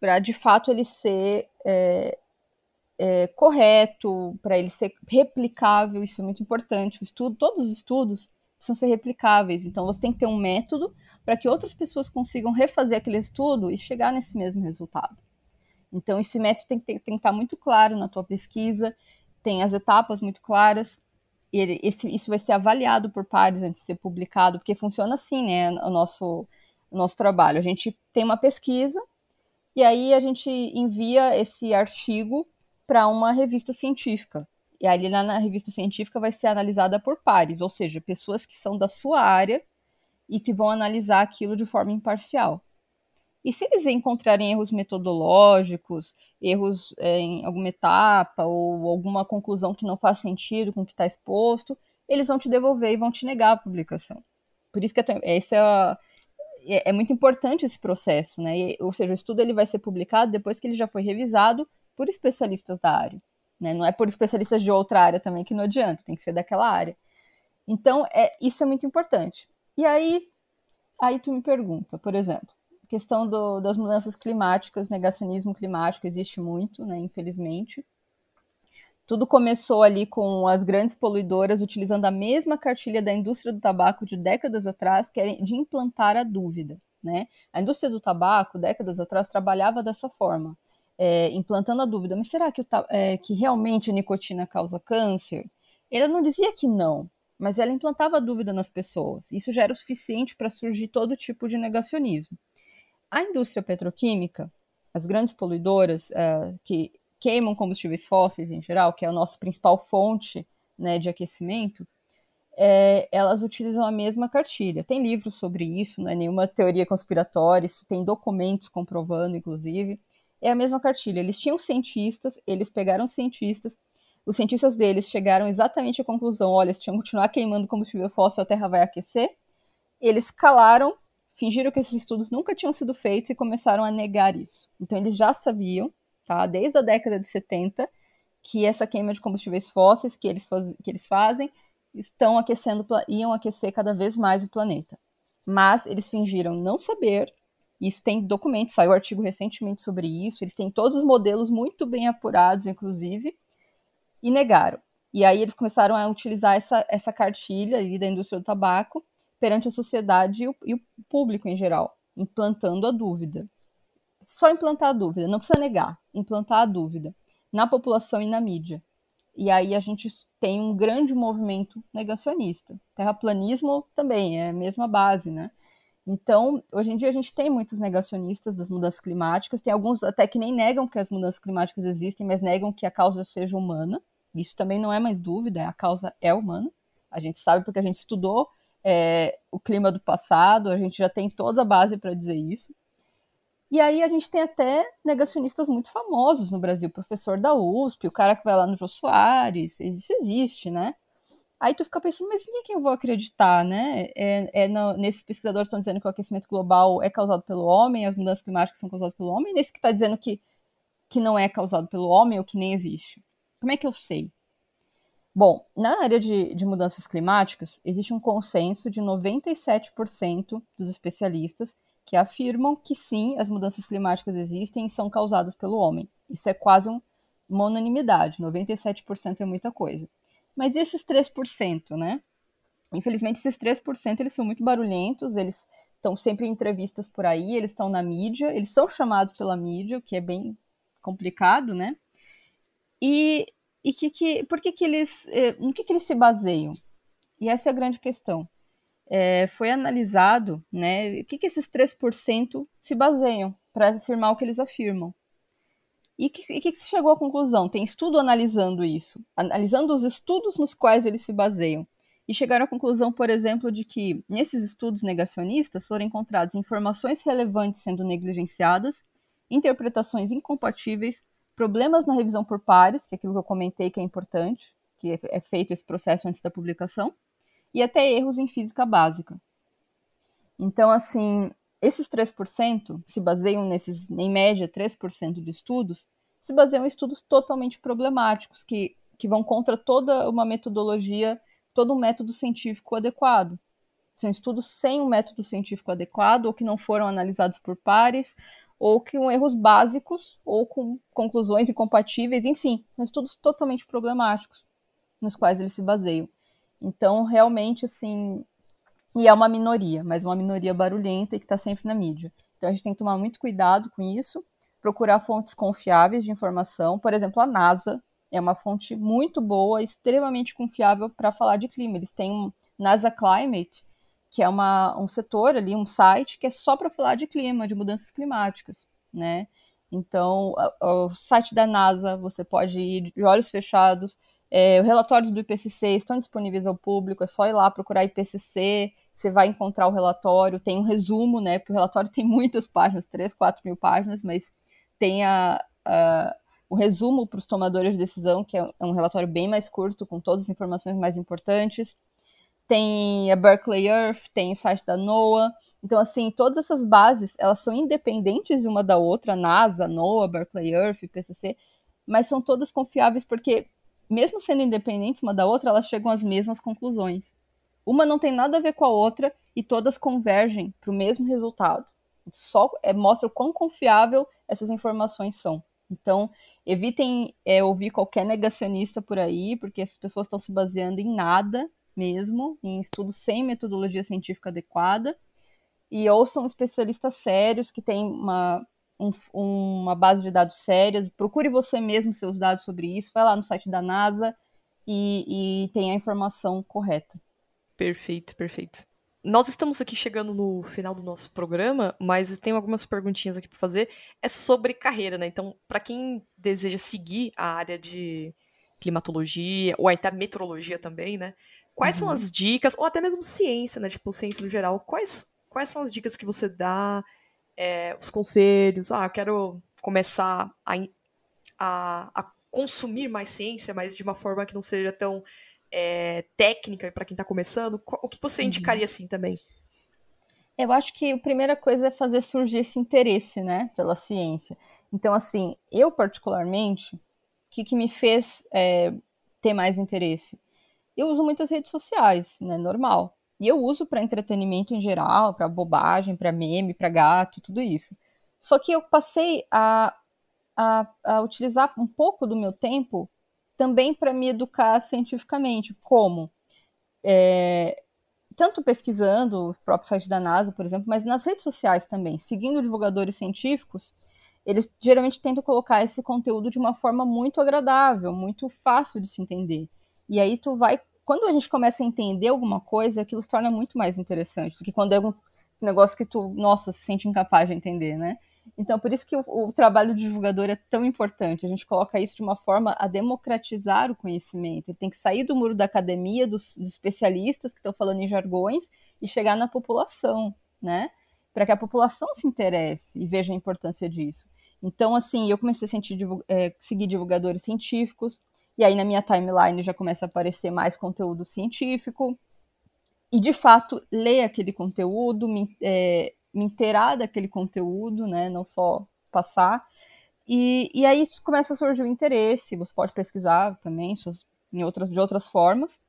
para de fato ele ser é, é, correto, para ele ser replicável, isso é muito importante. O estudo, todos os estudos precisam ser replicáveis, então você tem que ter um método para que outras pessoas consigam refazer aquele estudo e chegar nesse mesmo resultado. Então, esse método tem que, tem, que estar muito claro na tua pesquisa, tem as etapas muito claras, ele, esse, isso vai ser avaliado por pares antes de ser publicado, porque funciona assim, né, o nosso, o nosso trabalho. A gente tem uma pesquisa, e aí a gente envia esse artigo para uma revista científica. E ali na, na revista científica vai ser analisada por pares, ou seja, pessoas que são da sua área e que vão analisar aquilo de forma imparcial. E se eles encontrarem erros metodológicos, erros é, em alguma etapa ou alguma conclusão que não faz sentido com o que está exposto, eles vão te devolver e vão te negar a publicação. Por isso que é, é, é, muito importante esse processo, né? Ou seja, o estudo ele vai ser publicado depois que ele já foi revisado por especialistas da área. Né? Não é por especialistas de outra área também que não adianta, tem que ser daquela área. Então, é, isso é muito importante. E aí, aí tu me pergunta, por exemplo, questão do, das mudanças climáticas, negacionismo climático existe muito, né, infelizmente. Tudo começou ali com as grandes poluidoras utilizando a mesma cartilha da indústria do tabaco de décadas atrás, que é de implantar a dúvida. Né? A indústria do tabaco, décadas atrás, trabalhava dessa forma, é, implantando a dúvida: mas será que, o, é, que realmente a nicotina causa câncer? Ela não dizia que não, mas ela implantava dúvida nas pessoas. Isso já era o suficiente para surgir todo tipo de negacionismo. A indústria petroquímica, as grandes poluidoras uh, que queimam combustíveis fósseis em geral, que é a nossa principal fonte né, de aquecimento, é, elas utilizam a mesma cartilha. Tem livros sobre isso, não é nenhuma teoria conspiratória, isso tem documentos comprovando, inclusive. É a mesma cartilha. Eles tinham cientistas, eles pegaram cientistas, os cientistas deles chegaram exatamente à conclusão: olha, se continuar queimando combustível fóssil, a Terra vai aquecer. Eles calaram fingiram que esses estudos nunca tinham sido feitos e começaram a negar isso. Então eles já sabiam, tá, desde a década de 70, que essa queima de combustíveis fósseis que eles, faz, que eles fazem estão aquecendo, iam aquecer cada vez mais o planeta. Mas eles fingiram não saber. Isso tem documentos, saiu um artigo recentemente sobre isso. Eles têm todos os modelos muito bem apurados, inclusive, e negaram. E aí eles começaram a utilizar essa, essa cartilha ali da indústria do tabaco perante a sociedade e o, e o público em geral, implantando a dúvida. Só implantar a dúvida, não precisa negar, implantar a dúvida na população e na mídia. E aí a gente tem um grande movimento negacionista. Terraplanismo também é a mesma base, né? Então, hoje em dia a gente tem muitos negacionistas das mudanças climáticas, tem alguns até que nem negam que as mudanças climáticas existem, mas negam que a causa seja humana. Isso também não é mais dúvida, a causa é humana. A gente sabe porque a gente estudou é, o clima do passado, a gente já tem toda a base para dizer isso. E aí a gente tem até negacionistas muito famosos no Brasil, professor da USP, o cara que vai lá no Jô Soares, isso existe, né? Aí tu fica pensando, mas em quem eu vou acreditar, né? É, é no, nesses pesquisadores estão dizendo que o aquecimento global é causado pelo homem, as mudanças climáticas são causadas pelo homem, nesse que está dizendo que, que não é causado pelo homem ou que nem existe. Como é que eu sei? Bom, na área de, de mudanças climáticas, existe um consenso de 97% dos especialistas que afirmam que sim, as mudanças climáticas existem e são causadas pelo homem. Isso é quase um, uma unanimidade, 97% é muita coisa. Mas e esses 3%, né? Infelizmente, esses 3% eles são muito barulhentos, eles estão sempre em entrevistas por aí, eles estão na mídia, eles são chamados pela mídia, o que é bem complicado, né? E e que, que, por que, que eles. Eh, no que, que eles se baseiam? E essa é a grande questão. É, foi analisado né, o que, que esses 3% se baseiam para afirmar o que eles afirmam. E o que, que se chegou à conclusão? Tem estudo analisando isso, analisando os estudos nos quais eles se baseiam. E chegaram à conclusão, por exemplo, de que nesses estudos negacionistas foram encontradas informações relevantes sendo negligenciadas, interpretações incompatíveis, problemas na revisão por pares, que é aquilo que eu comentei que é importante, que é, é feito esse processo antes da publicação, e até erros em física básica. Então, assim, esses 3% se baseiam nesses, em média, 3% de estudos, se baseiam em estudos totalmente problemáticos, que, que vão contra toda uma metodologia, todo um método científico adequado. São estudos sem um método científico adequado, ou que não foram analisados por pares, ou com erros básicos, ou com conclusões incompatíveis, enfim, são estudos totalmente problemáticos nos quais eles se baseiam. Então, realmente, assim, e é uma minoria, mas uma minoria barulhenta e que está sempre na mídia. Então, a gente tem que tomar muito cuidado com isso, procurar fontes confiáveis de informação. Por exemplo, a NASA é uma fonte muito boa, extremamente confiável para falar de clima. Eles têm um NASA Climate, que é uma, um setor ali, um site que é só para falar de clima, de mudanças climáticas, né? Então, o site da NASA, você pode ir de olhos fechados. É, os relatórios do IPCC estão disponíveis ao público, é só ir lá procurar IPCC, você vai encontrar o relatório, tem um resumo, né? Porque o relatório [LAUGHS] tem muitas páginas, 3, 4 mil páginas, mas tem a, a o resumo para os tomadores de decisão, que é um relatório bem mais curto, com todas as informações mais importantes. Tem a Berkeley Earth, tem o site da NOAA. Então, assim, todas essas bases, elas são independentes uma da outra, NASA, NOAA, Berkeley Earth, PCC, mas são todas confiáveis porque, mesmo sendo independentes uma da outra, elas chegam às mesmas conclusões. Uma não tem nada a ver com a outra e todas convergem para o mesmo resultado. Só é, mostra o quão confiável essas informações são. Então, evitem é, ouvir qualquer negacionista por aí, porque essas pessoas estão se baseando em nada mesmo, em estudos sem metodologia científica adequada e ouçam especialistas sérios que têm uma, um, uma base de dados séria. Procure você mesmo seus dados sobre isso. Vai lá no site da NASA e, e tenha a informação correta.
Perfeito, perfeito. Nós estamos aqui chegando no final do nosso programa, mas tem algumas perguntinhas aqui para fazer. É sobre carreira, né? Então, para quem deseja seguir a área de climatologia, ou até meteorologia também, né? Quais uhum. são as dicas, ou até mesmo ciência, né? Tipo, ciência no geral. Quais quais são as dicas que você dá, é, os conselhos? Ah, quero começar a, a, a, consumir mais ciência, mas de uma forma que não seja tão é, técnica para quem está começando. O que você uhum. indicaria assim também?
Eu acho que a primeira coisa é fazer surgir esse interesse, né, pela ciência. Então, assim, eu particularmente, o que, que me fez é, ter mais interesse? Eu uso muitas redes sociais, né, normal. E eu uso para entretenimento em geral, para bobagem, para meme, para gato, tudo isso. Só que eu passei a, a, a utilizar um pouco do meu tempo também para me educar cientificamente. Como? É, tanto pesquisando o próprio site da NASA, por exemplo, mas nas redes sociais também, seguindo divulgadores científicos, eles geralmente tentam colocar esse conteúdo de uma forma muito agradável, muito fácil de se entender. E aí tu vai quando a gente começa a entender alguma coisa, aquilo se torna muito mais interessante do que quando é um negócio que tu, nossa, se sente incapaz de entender, né? Então, por isso que o, o, trabalho de divulgador é tão importante. A gente coloca isso de uma forma a democratizar o conhecimento. Ele tem que sair do muro da academia, dos, dos especialistas que estão falando em jargões, e chegar na população, né? Para que a população se interesse e veja a importância disso. Então, assim, eu comecei a sentir, é, seguir divulgadores científicos, e aí na minha timeline já começa a aparecer mais conteúdo científico. E de fato, ler aquele conteúdo, me, é, me inteirar daquele conteúdo, né? Não só passar. E, e aí começa a surgir o interesse, você pode pesquisar também em outras, de outras formas.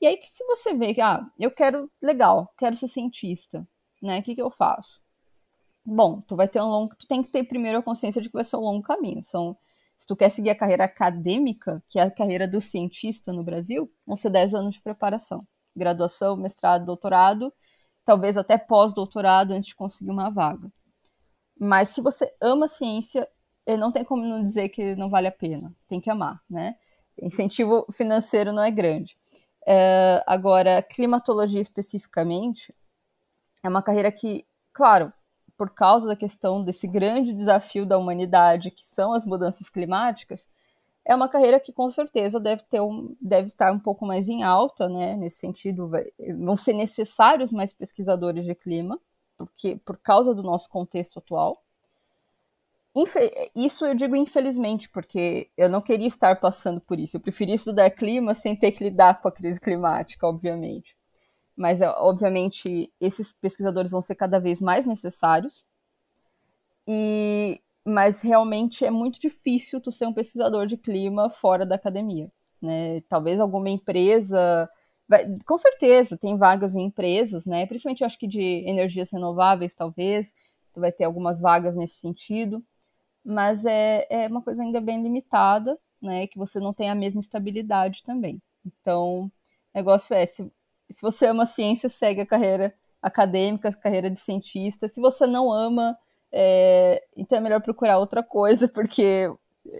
E aí, se você vê que, ah, eu quero, legal, quero ser cientista, né? O que, que eu faço? Bom, tu vai ter um longo, tu tem que ter primeiro a consciência de que vai ser um longo caminho. São se tu quer seguir a carreira acadêmica, que é a carreira do cientista no Brasil, vão ser 10 anos de preparação. Graduação, mestrado, doutorado, talvez até pós-doutorado antes de conseguir uma vaga. Mas se você ama ciência, eh, não tem como não dizer que não vale a pena. Tem que amar, né? Incentivo financeiro não é grande. É, agora, climatologia especificamente é uma carreira que, claro, por causa da questão desse grande desafio da humanidade, que são as mudanças climáticas, é uma carreira que com certeza deve ter um, deve estar um pouco mais em alta, né? Nesse sentido, vão ser necessários mais pesquisadores de clima, porque por causa do nosso contexto atual. Isso eu digo infelizmente, porque eu não queria estar passando por isso. Eu preferia estudar clima sem ter que lidar com a crise climática, obviamente mas é, obviamente esses pesquisadores vão ser cada vez mais necessários. E mas realmente é muito difícil tu ser um pesquisador de clima fora da academia, né? Talvez alguma empresa com certeza tem vagas em empresas, né? Principalmente acho que de energias renováveis, talvez tu vai ter algumas vagas nesse sentido, mas é, é uma coisa ainda bem limitada, né? Que você não tem a mesma estabilidade também. Então, o negócio é, se, se você ama ciência, segue a carreira acadêmica, a carreira de cientista. Se você não ama, É, então é melhor procurar outra coisa, [LAUGHS] porque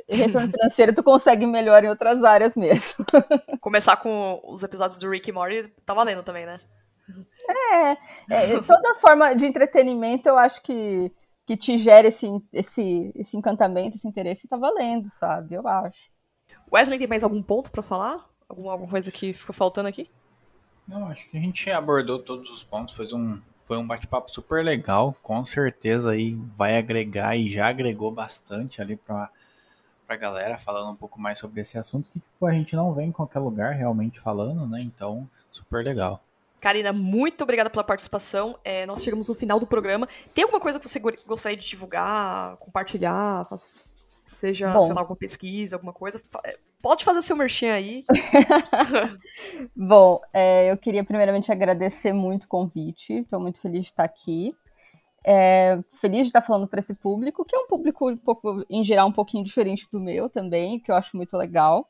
retorno financeiro tu consegue melhor em outras áreas mesmo. [LAUGHS]
Começar com os episódios do Rick e Morty tá valendo também, né?
É, é, toda forma de entretenimento eu acho que, que te gera esse, esse, esse encantamento, esse interesse, tá valendo, sabe? Eu acho.
Wesley, tem mais algum ponto para falar? Alguma, alguma coisa que ficou faltando aqui?
Não, acho que a gente abordou todos os pontos, foi um, foi um bate-papo super legal, com certeza aí vai agregar e já agregou bastante ali para pra galera, falando um pouco mais sobre esse assunto que tipo, a gente não vem em qualquer lugar realmente falando, né? Então, super legal.
Karina, muito obrigada pela participação. É, nós chegamos no final do programa. Tem alguma coisa que você gostaria de divulgar, compartilhar? Seja, Bom. sei lá, alguma pesquisa, alguma coisa? Pode fazer seu merchan aí. [LAUGHS]
Bom, é, eu queria primeiramente agradecer muito o convite. Estou muito feliz de estar aqui. É, feliz de estar falando para esse público, que é um público um pouco, em geral, um pouquinho diferente do meu também, que eu acho muito legal.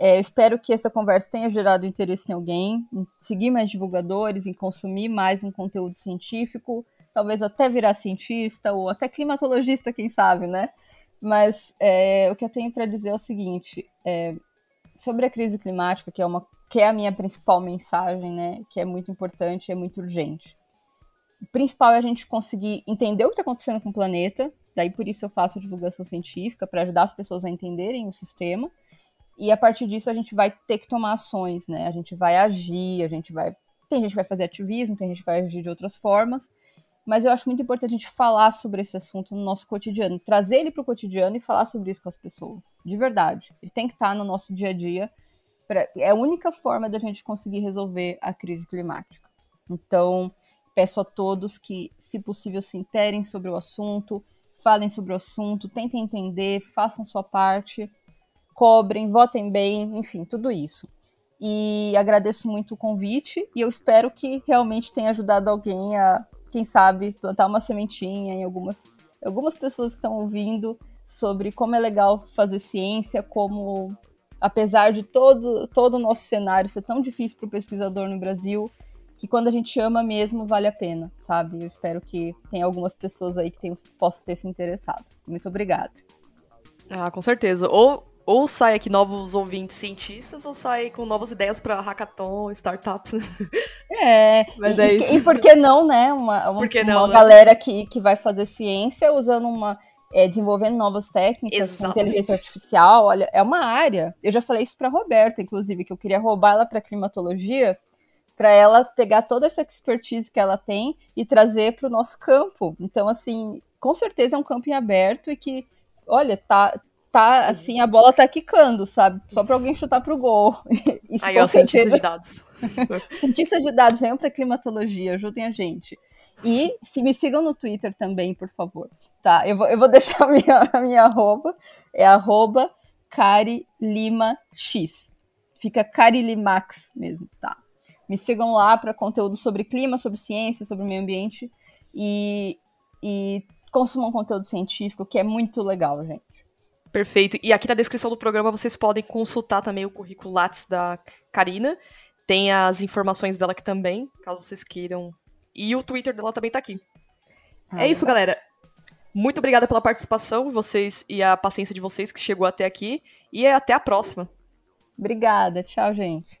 É, espero que essa conversa tenha gerado interesse em alguém, em seguir mais divulgadores, em consumir mais um conteúdo científico, talvez até virar cientista ou até climatologista, quem sabe, né? Mas é, o que eu tenho para dizer é o seguinte: é, sobre a crise climática, que é, uma, que é a minha principal mensagem, né? Que é muito importante, é muito urgente. O principal é a gente conseguir entender o que está acontecendo com o planeta, daí por isso eu faço divulgação científica, para ajudar as pessoas a entenderem o sistema e a partir disso a gente vai ter que tomar ações, né? A gente vai agir, a gente vai. Tem gente que vai fazer ativismo, tem gente que vai agir de outras formas. Mas eu acho muito importante a gente falar sobre esse assunto no nosso cotidiano, trazer ele para o cotidiano e falar sobre isso com as pessoas. De verdade. Ele tem que estar no nosso dia a dia. Pra... É a única forma da gente conseguir resolver a crise climática. Então, peço a todos que, se possível, se interem sobre o assunto, falem sobre o assunto, tentem entender, façam sua parte cobrem, votem bem, enfim, tudo isso. E agradeço muito o convite e eu espero que realmente tenha ajudado alguém a, quem sabe, plantar uma sementinha em algumas, algumas pessoas que estão ouvindo sobre como é legal fazer ciência, como apesar de todo, todo o nosso cenário ser tão difícil para o pesquisador no Brasil, que quando a gente ama mesmo, vale a pena, sabe? Eu espero que tenha algumas pessoas aí que tenham, possam ter se interessado. Muito obrigada.
Ah, com certeza. Ou ou sai aqui novos ouvintes cientistas, ou sai com novas ideias para hackathon, startups.
É, [LAUGHS] mas
e,
é
isso.
E por que não, né? Uma, uma,
não,
uma
né?
galera que, que vai fazer ciência usando uma. É, desenvolvendo novas técnicas
Exatamente.
inteligência artificial, olha, é uma área. Eu já falei isso para Roberta, inclusive, que eu queria roubar ela para climatologia, para ela pegar toda essa expertise que ela tem e trazer para o nosso campo. Então, assim, com certeza é um campo em aberto e que, olha, tá, tá assim, a bola tá quicando, sabe? Só para alguém chutar pro gol. [LAUGHS]
Isso, Aí, ó, cientista de dados. [LAUGHS]
Cientistas de dados, venham pra climatologia, ajudem a gente. E se me sigam no Twitter também, por favor. Tá, eu vou, eu vou [LAUGHS] deixar a minha, a minha arroba, é arroba CariLimaX. Fica CariLimax mesmo, tá? Me sigam lá para conteúdo sobre clima, sobre ciência, sobre meio ambiente e, e consumam conteúdo científico, que é muito legal, gente.
Perfeito. E aqui na descrição do programa vocês podem consultar também o currículo Lattes da Karina. Tem as informações dela aqui também, caso vocês queiram. E o Twitter dela também tá aqui. Ah, é isso, galera. Muito obrigada pela participação, vocês e a paciência de vocês que chegou até aqui. E até a próxima.
Obrigada. Tchau, gente.